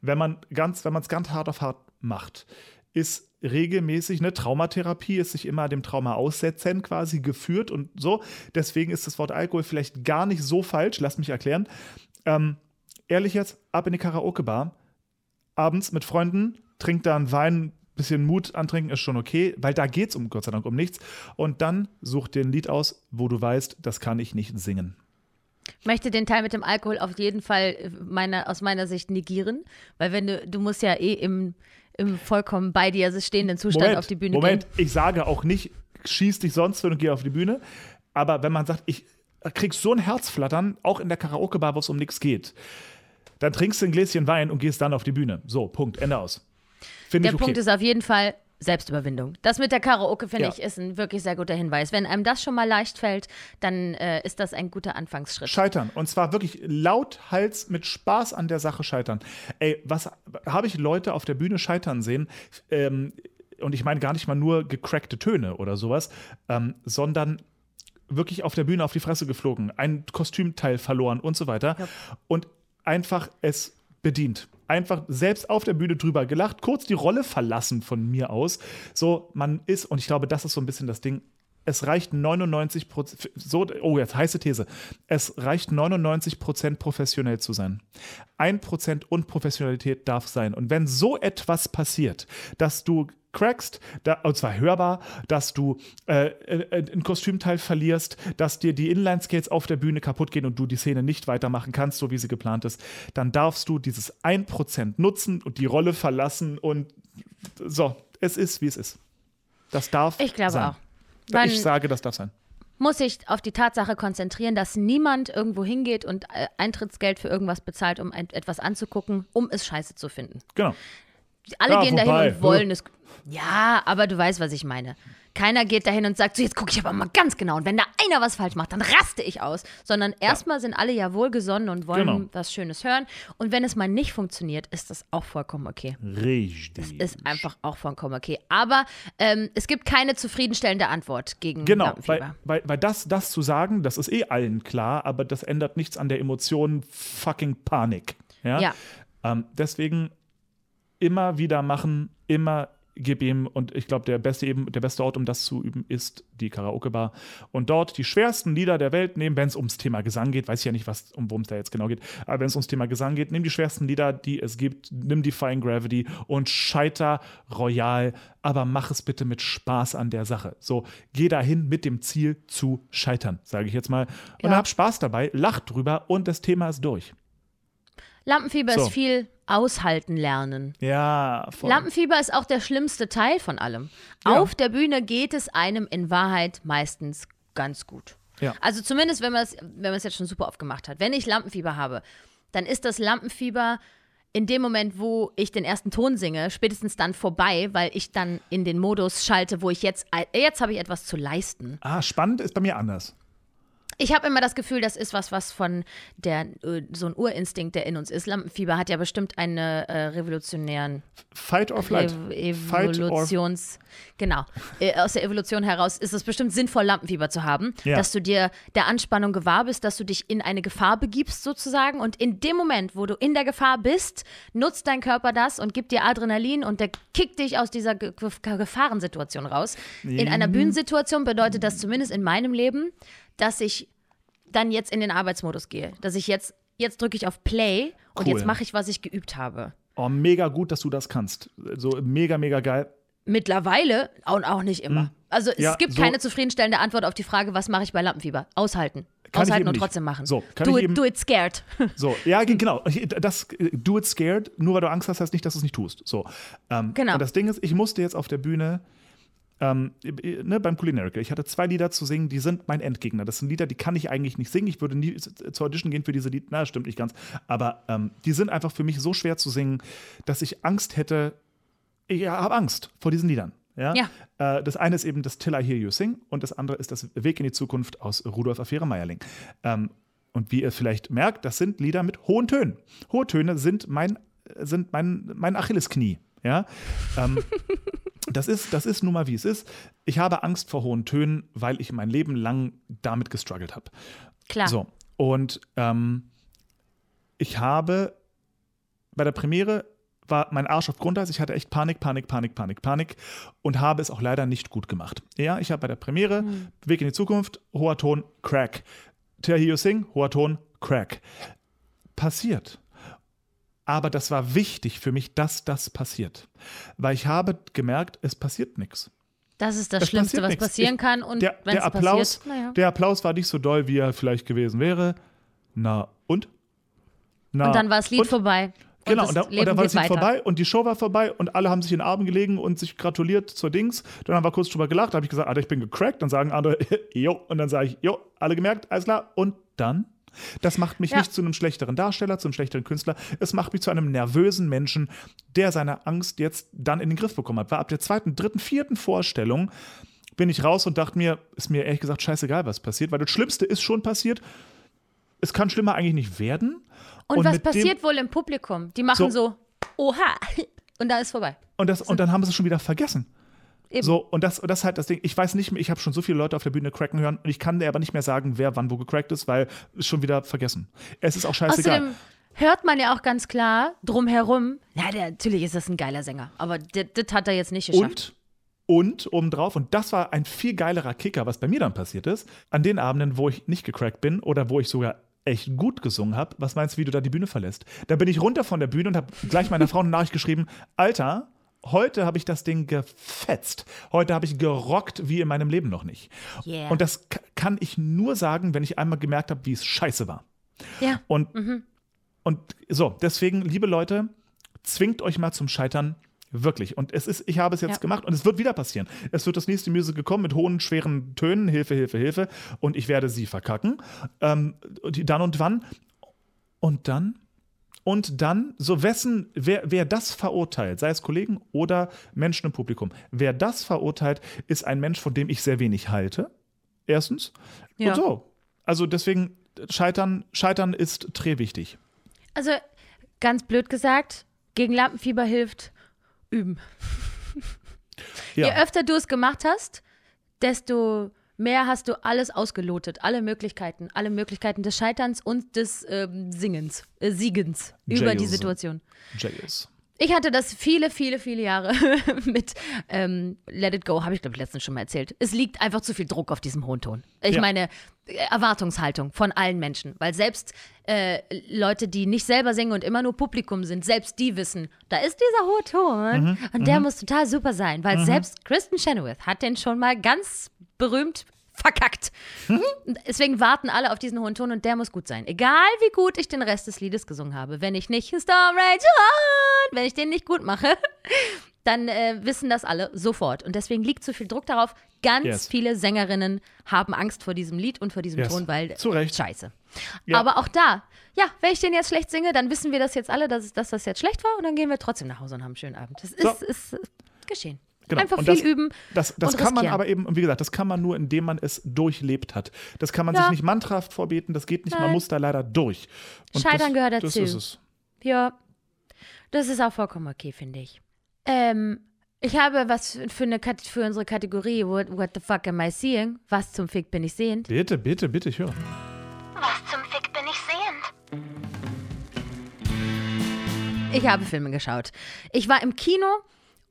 wenn man ganz, wenn man es ganz hart auf hart macht, ist regelmäßig eine Traumatherapie, ist sich immer dem Trauma aussetzen quasi geführt und so. Deswegen ist das Wort Alkohol vielleicht gar nicht so falsch, lass mich erklären. Ähm, ehrlich jetzt, ab in die Karaoke-Bar, abends mit Freunden, trinkt da einen Wein, bisschen Mut antrinken ist schon okay, weil da geht es um Gott sei Dank um nichts. Und dann such dir ein Lied aus, wo du weißt, das kann ich nicht singen. möchte den Teil mit dem Alkohol auf jeden Fall äh, meiner, aus meiner Sicht negieren, weil wenn du, du musst ja eh im, im vollkommen bei dir stehenden Zustand auf die Bühne Moment, gehen. ich sage auch nicht, schieß dich sonst wenn und geh auf die Bühne. Aber wenn man sagt, ich krieg so ein Herzflattern, auch in der Karaoke-Bar, wo es um nichts geht, dann trinkst du ein Gläschen Wein und gehst dann auf die Bühne. So, Punkt, Ende aus. Finde Der ich okay. Punkt ist auf jeden Fall Selbstüberwindung. Das mit der Karaoke, finde Ja. ich, ist ein wirklich sehr guter Hinweis. Wenn einem das schon mal leicht fällt, dann äh, ist das ein guter Anfangsschritt. Scheitern. Und zwar wirklich lauthals mit Spaß an der Sache scheitern. Ey, was habe ich Leute auf der Bühne scheitern sehen? Ähm, und ich meine gar nicht mal nur gecrackte Töne oder sowas, ähm, sondern wirklich auf der Bühne auf die Fresse geflogen, ein Kostümteil verloren und so weiter. Und einfach es bedient. Einfach selbst auf der Bühne drüber gelacht, kurz die Rolle verlassen von mir aus. So, man ist, und ich glaube, das ist so ein bisschen das Ding, es reicht 99 Prozent, so, oh, jetzt heiße These. Es reicht 99 Prozent professionell zu sein. Ein Prozent Unprofessionalität darf sein. Und wenn so etwas passiert, dass du crackst, da, und zwar hörbar, dass du äh, äh, ein Kostümteil verlierst, dass dir die Inline-Skates auf der Bühne kaputt gehen und du die Szene nicht weitermachen kannst, so wie sie geplant ist, dann darfst du dieses 1% nutzen und die Rolle verlassen und so, es ist, wie es ist. Das darf Ich glaube sein. auch. Man ich sage, das darf sein. muss sich auf die Tatsache konzentrieren, dass niemand irgendwo hingeht und äh, Eintrittsgeld für irgendwas bezahlt, um etwas anzugucken, um es scheiße zu finden. Genau. Alle Ja, gehen wobei, dahin und wollen es. Ja, aber du weißt, was ich meine. Keiner geht dahin und sagt, so jetzt gucke ich aber mal ganz genau. Und wenn da einer was falsch macht, dann raste ich aus. Sondern erstmal sind alle ja wohlgesonnen und wollen Genau. was Schönes hören. Und wenn es mal nicht funktioniert, ist das auch vollkommen okay. Richtig. Ist einfach auch vollkommen okay. Aber ähm, es gibt keine zufriedenstellende Antwort gegen Genau, weil, weil, weil das, das zu sagen, das ist eh allen klar, aber das ändert nichts an der Emotion fucking Panik. Ja. Ja. Ähm, deswegen immer wieder machen, immer gib ihm, und ich glaube, der beste eben, der beste Ort, um das zu üben, ist die Karaoke-Bar. Und dort die schwersten Lieder der Welt nehmen, wenn es ums Thema Gesang geht, weiß ich ja nicht, was, um worum es da jetzt genau geht, aber wenn es ums Thema Gesang geht, nimm die schwersten Lieder, die es gibt, nimm Defying Gravity und scheiter royal, aber mach es bitte mit Spaß an der Sache. So, geh dahin mit dem Ziel zu scheitern, sage ich jetzt mal. Und Ja. hab Spaß dabei, lach drüber und das Thema ist durch. Lampenfieber So. ist viel aushalten lernen. Ja, voll. Lampenfieber ist auch der schlimmste Teil von allem. Ja. Auf der Bühne geht es einem in Wahrheit meistens ganz gut. Ja. Also zumindest, wenn man es wenn man es jetzt schon super oft gemacht hat. Wenn ich Lampenfieber habe, dann ist das Lampenfieber in dem Moment, wo ich den ersten Ton singe, spätestens dann vorbei, weil ich dann in den Modus schalte, wo ich jetzt, jetzt habe ich etwas zu leisten. Ah, spannend ist bei mir anders. Ich habe immer das Gefühl, das ist was, was von der, äh, so ein Urinstinkt, der in uns ist. Lampenfieber hat ja bestimmt einen äh, revolutionären Fight or flight. Ev Fight or Evolutions, genau. Äh, aus der Evolution heraus ist es bestimmt sinnvoll, Lampenfieber zu haben, Ja. dass du dir der Anspannung gewahr bist, dass du dich in eine Gefahr begibst sozusagen und in dem Moment, wo du in der Gefahr bist, nutzt dein Körper das und gibt dir Adrenalin und der kickt dich aus dieser Ge Ge Gefahrensituation raus. In einer Bühnensituation bedeutet das zumindest in meinem Leben, dass ich dann jetzt in den Arbeitsmodus gehe, dass ich jetzt jetzt drücke ich auf Play und Cool. jetzt mache ich, was ich geübt habe. Oh, mega gut, dass du das kannst. So mega, mega geil. Mittlerweile und auch nicht immer. Also es Hm. Ja, gibt so- keine zufriedenstellende Antwort auf die Frage, was mache ich bei Lampenfieber? Aushalten. Aushalten und nicht. trotzdem machen. So, kann do, ich it, do it scared. [LAUGHS] So, ja, ge- genau. Das, äh, do it scared, nur weil du Angst hast, heißt nicht, dass du es nicht tust. So. Ähm, Genau. Und das Ding ist, ich musste jetzt auf der Bühne ähm, äh, ne, beim Culinarical, ich hatte zwei Lieder zu singen, die sind mein Endgegner. Das sind Lieder, die kann ich eigentlich nicht singen. Ich würde nie zur Audition gehen für diese Lieder. Na, stimmt nicht ganz. Aber ähm, die sind einfach für mich so schwer zu singen, dass ich Angst hätte. Ich habe Angst vor diesen Liedern. Ja? Ja. Äh, das eine ist eben das Till I Hear You Sing und das andere ist das Weg in die Zukunft aus Rudolf Affäre Meierling. Ähm, und wie ihr vielleicht merkt, das sind Lieder mit hohen Tönen. Hohe Töne sind mein, sind mein, mein Achillesknie. Ja? Ähm, [LAUGHS] das, ist, das ist nun mal, wie es ist. Ich habe Angst vor hohen Tönen, weil ich mein Leben lang damit gestruggelt habe. Klar. So, und ähm, ich habe bei der Premiere war mein Arsch auf Grundeis. Ich hatte echt Panik, Panik, Panik, Panik, Panik und habe es auch leider nicht gut gemacht. Ja, ich habe bei der Premiere Weg in die Zukunft, hoher Ton, Crack. Tell You Sing, hoher Ton, Crack. Passiert. Aber das war wichtig für mich, dass das passiert. Weil ich habe gemerkt, es passiert nichts. Das ist das Es Schlimmste, passiert was nichts. passieren kann. Und der, der, Applaus, passiert, naja. der Applaus war nicht so doll, wie er vielleicht gewesen wäre. Na und? Na, Und dann war das Lied und? vorbei. Und Genau, und, da, und dann war das Lied weiter. vorbei und die Show war vorbei und alle haben sich in den Arm gelegen und sich gratuliert zur Dings. Dann haben wir kurz drüber gelacht, da habe ich gesagt, Alter, ich bin gecrackt. Dann sagen andere, [LAUGHS] jo. Und dann sage ich, jo, alle gemerkt, alles klar. Und dann? Das macht mich Ja. nicht zu einem schlechteren Darsteller, zu einem schlechteren Künstler. Es macht mich zu einem nervösen Menschen, der seine Angst jetzt dann in den Griff bekommen hat. War ab der zweiten, dritten, vierten Vorstellung bin ich raus und dachte mir, ist mir ehrlich gesagt scheißegal, was passiert, weil das Schlimmste ist schon passiert. Es kann schlimmer eigentlich nicht werden. Und, was mit dem- passiert wohl im Publikum? Die machen so, oha, [LAUGHS] und da ist vorbei. Und, das, und dann haben sie es schon wieder vergessen. Eben. So, und das, und das ist halt das Ding. Ich weiß nicht mehr, ich habe schon so viele Leute auf der Bühne cracken hören und ich kann dir aber nicht mehr sagen, wer wann wo gecrackt ist, weil es schon wieder vergessen. Es ist auch scheißegal. Außerdem hört man ja auch ganz klar drumherum, ja, der, natürlich ist das ein geiler Sänger, aber das das hat er jetzt nicht geschafft. Und, und obendrauf, und das war ein viel geilerer Kicker, was bei mir dann passiert ist, an den Abenden, wo ich nicht gecrackt bin oder wo ich sogar echt gut gesungen habe, was meinst du, wie du da die Bühne verlässt? Da bin ich runter von der Bühne und habe gleich meiner Frau eine Nachricht geschrieben, Alter, heute habe ich das Ding gefetzt. Heute habe ich gerockt wie in meinem Leben noch nicht. Yeah. Und das kann ich nur sagen, wenn ich einmal gemerkt habe, wie es scheiße war. ja, Und, und so, deswegen, liebe Leute, zwingt euch mal zum Scheitern. Wirklich. Und es ist, ich habe es jetzt Ja. gemacht und es wird wieder passieren. Es wird das nächste Musical kommen mit hohen, schweren Tönen, Hilfe, Hilfe, Hilfe. Und ich werde sie verkacken. Ähm, dann und wann. Und dann und dann, so wessen, wer, wer das verurteilt, sei es Kollegen oder Menschen im Publikum, wer das verurteilt, ist ein Mensch, von dem ich sehr wenig halte. Erstens. Ja. Und so. Also deswegen, Scheitern, Scheitern ist très wichtig. also ganz blöd gesagt, gegen Lampenfieber hilft üben. Je Ja. öfter du es gemacht hast, desto mehr hast du alles ausgelotet, alle Möglichkeiten, alle Möglichkeiten des Scheiterns und des ähm, Singens, äh, Siegens über die Jails. Situation. Jails. Ich hatte das viele, viele, viele Jahre [LAUGHS] mit ähm, Let It Go, habe ich glaube ich letztens schon mal erzählt. Es liegt einfach zu viel Druck auf diesem hohen Ton. Ich Ja. meine, äh, Erwartungshaltung von allen Menschen. Weil selbst äh, Leute, die nicht selber singen und immer nur Publikum sind, selbst die wissen, da ist dieser hohe Ton Mhm, und der muss total super sein. Weil selbst Kristen Chenoweth hat den schon mal ganz berühmt verkackt. Mhm. Deswegen warten alle auf diesen hohen Ton und der muss gut sein. Egal wie gut ich den Rest des Liedes gesungen habe. Wenn ich nicht Storm Rage On, wenn ich den nicht gut mache, [LAUGHS] dann äh, wissen das alle sofort. Und deswegen liegt so viel Druck darauf. Ganz Yes. viele Sängerinnen haben Angst vor diesem Lied und vor diesem Yes. Ton, weil Zu Recht. scheiße. Ja. Aber auch da, ja, wenn ich den jetzt schlecht singe, dann wissen wir das jetzt alle, dass, dass das jetzt schlecht war und dann gehen wir trotzdem nach Hause und haben einen schönen Abend. Das ist, So. ist, geschehen. Genau. Einfach Und viel das- üben. Das, das und kann man riskieren. aber eben, und wie gesagt, das kann man nur, indem man es durchlebt hat. Das kann man Ja. sich nicht mantrahaft vorbeten, das geht nicht, man Nein. muss da leider durch. Und Scheitern das, gehört Das dazu. ist es. Ja, das ist auch vollkommen okay, finde ich. Ähm, ich habe was für, eine, Kat- für unsere Kategorie what, what the fuck am I seeing? Was zum Fick bin ich sehend? Bitte, bitte, bitte, ich höre. Was zum Fick bin ich sehend? Ich habe Filme geschaut. Ich war im Kino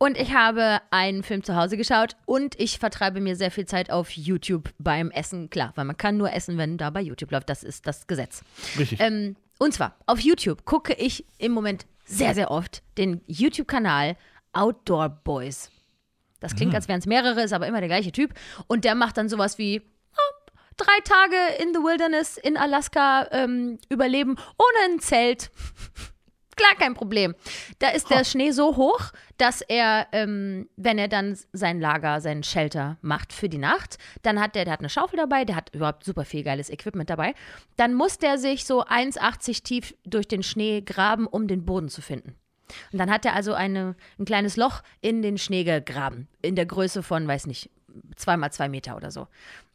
und ich habe einen Film zu Hause geschaut und ich vertreibe mir sehr viel Zeit auf YouTube beim Essen. Klar, weil man kann nur essen, wenn da bei YouTube läuft. Das ist das Gesetz. Richtig. Ähm, und zwar auf YouTube gucke ich im Moment sehr, sehr oft den YouTube-Kanal Outdoor Boys. Das klingt, als wären es mehrere, ist aber immer der gleiche Typ. Und der macht dann sowas wie ah, drei Tage in the Wilderness in Alaska ähm, überleben ohne ein Zelt. [LAUGHS] Klar, kein Problem. Da ist der Schnee so hoch, dass er, ähm, wenn er dann sein Lager, seinen Shelter macht für die Nacht, dann hat der, der hat eine Schaufel dabei, der hat überhaupt super viel geiles Equipment dabei. Dann muss der sich so 1,80 tief durch den Schnee graben, um den Boden zu finden. Und dann hat er also eine, ein kleines Loch in den Schnee gegraben, in der Größe von, weiß nicht, zweimal zwei Meter oder so.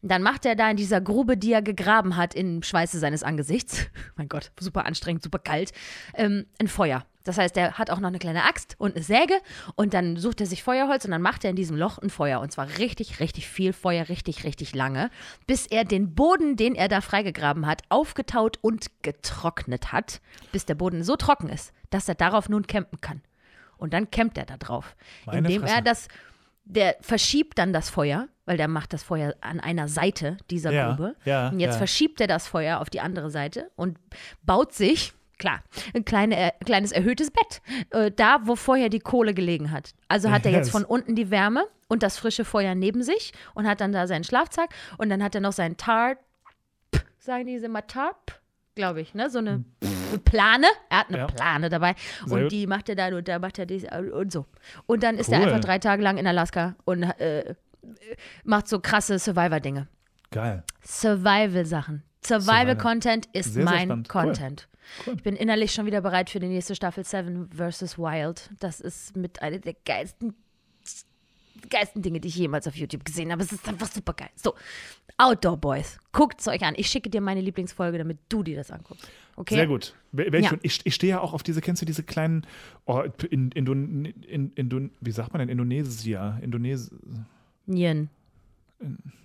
Dann macht er da in dieser Grube, die er gegraben hat, im Schweiße seines Angesichts, [LAUGHS] mein Gott, super anstrengend, super kalt, ähm, ein Feuer. Das heißt, er hat auch noch eine kleine Axt und eine Säge und dann sucht er sich Feuerholz und dann macht er in diesem Loch ein Feuer. Und zwar richtig, richtig viel Feuer, richtig, richtig lange, bis er den Boden, den er da freigegraben hat, aufgetaut und getrocknet hat, bis der Boden so trocken ist, dass er darauf nun campen kann. Und dann campt er da drauf, Meine indem Fresse. er das, der verschiebt dann das Feuer, weil der macht das Feuer an einer Seite dieser Ja, Grube. ja, und jetzt ja. verschiebt er das Feuer auf die andere Seite und baut sich, klar, ein kleine, äh, kleines erhöhtes Bett, äh, da, wo vorher die Kohle gelegen hat. Also hat er jetzt von unten die Wärme und das frische Feuer neben sich und hat dann da seinen Schlafsack und dann hat er noch seinen Tarp, sagen die immer Tarp, glaube ich, ne? So eine Plane. Er hat eine Ja. Plane dabei Sehr und die macht er dann und da macht er dies und so. Und dann ist er Cool. einfach drei Tage lang in Alaska und äh, macht so krasse Survivor-Dinge. Geil. Survival-Sachen. Survival-Content ist Sehr, sehr mein. Cool. Content. Cool. Ich bin innerlich schon wieder bereit für die nächste Staffel Seven vs. Wild. Das ist mit einer der geilsten, geilsten Dinge, die ich jemals auf YouTube gesehen habe. Es ist einfach super geil. So, Outdoor Boys. Guckt es euch an. Ich schicke dir meine Lieblingsfolge, damit du dir das anguckst. Okay? Sehr gut. Ja. Ich, ich stehe ja auch auf diese, kennst du diese kleinen, oh, in, in, in, in, wie sagt man denn, Indonesier, Indones, Nien.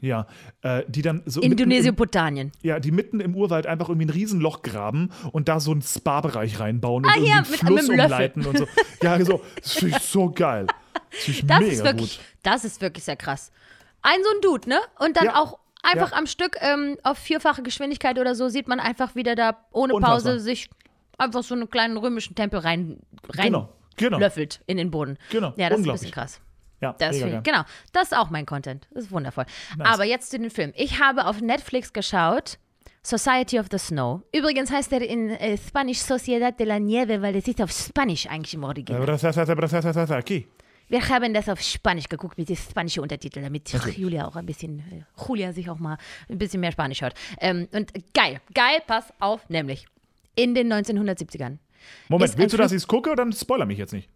ja, äh, die dann so mitten Indonesien-Potanien. Im, ja, die mitten im Urwald einfach irgendwie ein Riesenloch graben und da so einen Spa-Bereich reinbauen und Ah, einen mit- Fluss mit umleiten und so. Ja, so. Das finde ich so geil. Das ich [LAUGHS] Das ist wirklich, gut. das ist wirklich sehr krass. Ein so ein Dude, ne? Und dann Ja. auch einfach Ja. am Stück ähm, auf vierfache Geschwindigkeit oder so sieht man einfach wieder da ohne Unfassbar. Pause sich einfach so einen kleinen römischen Tempel rein, rein Genau, genau. löffelt in den Boden. Genau, Ja, das ist ein bisschen krass. Ja, Das mega ich, genau, das ist auch mein Content. Das ist wundervoll. Nice. Aber jetzt zu den Filmen. Ich habe auf Netflix geschaut Society of the Snow. Übrigens heißt er in äh, Spanisch Sociedad de la Nieve, weil das ist auf Spanisch eigentlich im Original. Okay. Wir haben das auf Spanisch geguckt mit den spanischen Untertiteln, damit Julia auch ein bisschen, äh, Julia sich auch mal ein bisschen mehr Spanisch hört. Ähm, und geil, geil, pass auf, nämlich in den 1970ern. Moment, willst du, dass ich es gucke oder dann spoiler mich jetzt nicht?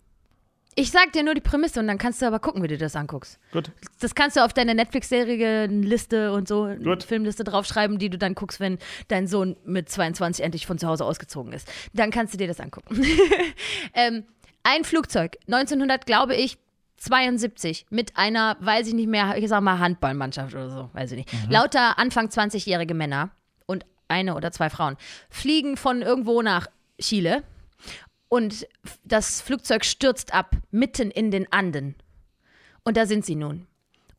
Ich sag dir nur die Prämisse und dann kannst du aber gucken, wie du das anguckst. Gut. Das kannst du auf deine Netflix-Serie-Liste und so, Gut. Filmliste draufschreiben, die du dann guckst, wenn dein Sohn mit 22 endlich von zu Hause ausgezogen ist. Dann kannst du dir das angucken. [LAUGHS] ähm, ein Flugzeug, 1900, glaube ich, 72, mit einer, weiß ich nicht mehr, ich sag mal Handballmannschaft oder so, weiß ich nicht. Lauter Anfang 20-jährige Männer und eine oder zwei Frauen fliegen von irgendwo nach Chile und das Flugzeug stürzt ab, mitten in den Anden. Und da sind sie nun.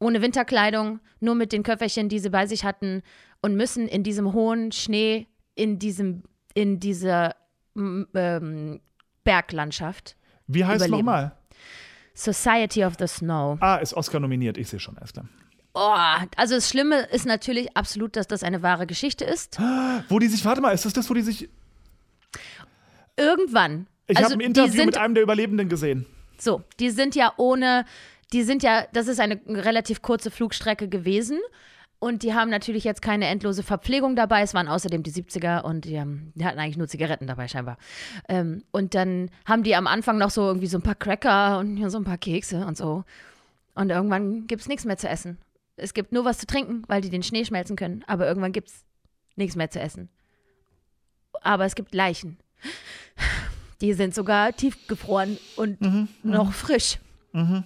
Ohne Winterkleidung, nur mit den Köfferchen, die sie bei sich hatten und müssen in diesem hohen Schnee, in diesem, in dieser ähm, Berglandschaft. Wie heißt Überleben. nochmal? Society of the Snow. Ah, ist Oscar nominiert. Ich sehe schon, alles klar. Oh, also das Schlimme ist natürlich absolut, dass das eine wahre Geschichte ist. [GASPS] Wo die sich, warte mal, ist das das, wo die sich. Irgendwann. Ich also habe ein Interview sind, mit einem der Überlebenden gesehen. So, die sind ja ohne, die sind ja, das ist eine relativ kurze Flugstrecke gewesen. Und die haben natürlich jetzt keine endlose Verpflegung dabei. Es waren außerdem die 70er und die, haben, die hatten eigentlich nur Zigaretten dabei, scheinbar. Ähm, und dann haben die am Anfang noch so irgendwie so ein paar Cracker und so ein paar Kekse und so. Und irgendwann gibt es nichts mehr zu essen. Es gibt nur was zu trinken, weil die den Schnee schmelzen können. Aber irgendwann gibt es nichts mehr zu essen. Aber es gibt Leichen. Die sind sogar tiefgefroren und noch frisch. Und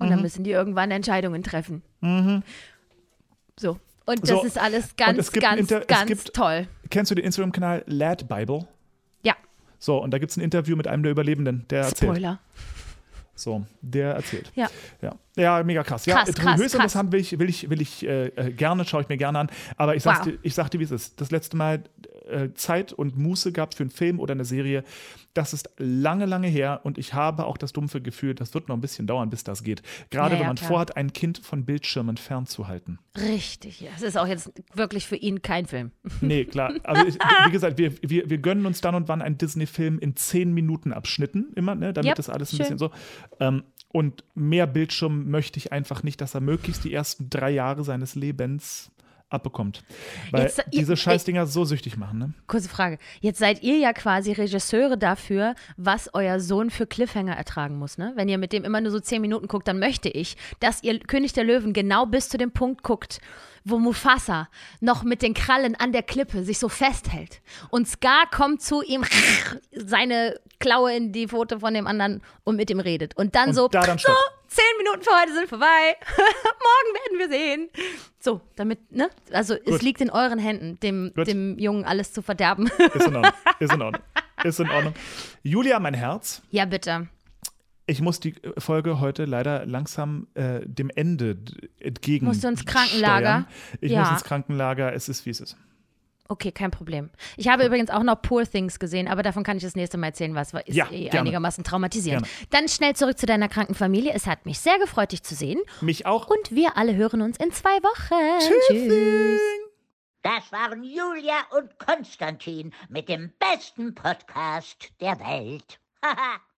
dann müssen die irgendwann Entscheidungen treffen. So. Und das So, ist alles ganz, ganz, Inter- ganz gibt- toll. Kennst du den Instagram-Kanal Lad Bible? Ja, So, und da gibt es ein Interview mit einem der Überlebenden, der erzählt. Spoiler. So, der erzählt. Ja. Ja, ja mega krass. Krass, ja, krass, höchst krass. interessant will ich, will ich, will ich äh, äh, gerne, schaue ich mir gerne an. Aber ich sag's, Wow. ich sag dir, wie es ist. Das letzte Mal äh, Zeit und Muße gehabt für einen Film oder eine Serie, das ist lange, lange her und ich habe auch das dumpfe Gefühl, das wird noch ein bisschen dauern, bis das geht. Gerade Ja, wenn man klar. vorhat, ein Kind von Bildschirmen fernzuhalten. Richtig. ja. Es ist auch jetzt wirklich für ihn kein Film. [LAUGHS] Nee, klar. Also ich, wie gesagt, wir, wir, wir gönnen uns dann und wann einen Disney-Film in zehn Minuten Abschnitten immer, ne, damit Yep, das alles ein schön. bisschen so. Ähm, und mehr Bildschirm möchte ich einfach nicht, dass er möglichst die ersten drei Jahre seines Lebens abbekommt. Weil Jetzt, ihr- diese Scheißdinger so süchtig machen, ne? Kurze Frage. Jetzt seid ihr ja quasi Regisseure dafür, was euer Sohn für Cliffhanger ertragen muss, ne? Wenn ihr mit dem immer nur so zehn Minuten guckt, dann möchte ich, dass ihr König der Löwen genau bis zu dem Punkt guckt, wo Mufasa noch mit den Krallen an der Klippe sich so festhält. Und Scar kommt zu ihm, [LAUGHS] seine Klaue in die Pfote von dem anderen und mit ihm redet. Und dann Und so, da dann [LAUGHS] so. Zehn Minuten für heute sind vorbei. [LAUGHS] Morgen werden wir sehen. So, damit, ne? Also es Gut. liegt in euren Händen, dem, Gut. dem Jungen alles zu verderben. Ist in Ordnung. [LAUGHS] Ist in Ordnung. Ist in Ordnung. Julia, mein Herz. ja, bitte. Ich muss die Folge heute leider langsam äh, dem Ende entgegen. Musst du ins Krankenlager? steuern. Ich Ja. muss ins Krankenlager. Es ist, wie es ist. Okay, kein Problem. Ich habe übrigens auch noch Poor Things gesehen, aber davon kann ich das nächste Mal erzählen, was ist Ja, eh einigermaßen traumatisierend. Gerne. Dann schnell zurück zu deiner kranken Familie. Es hat mich sehr gefreut, dich zu sehen. Mich auch. Und wir alle hören uns in zwei Wochen. Tschüss. Das waren Julia und Konstantin mit dem besten Podcast der Welt. Haha. [LAUGHS]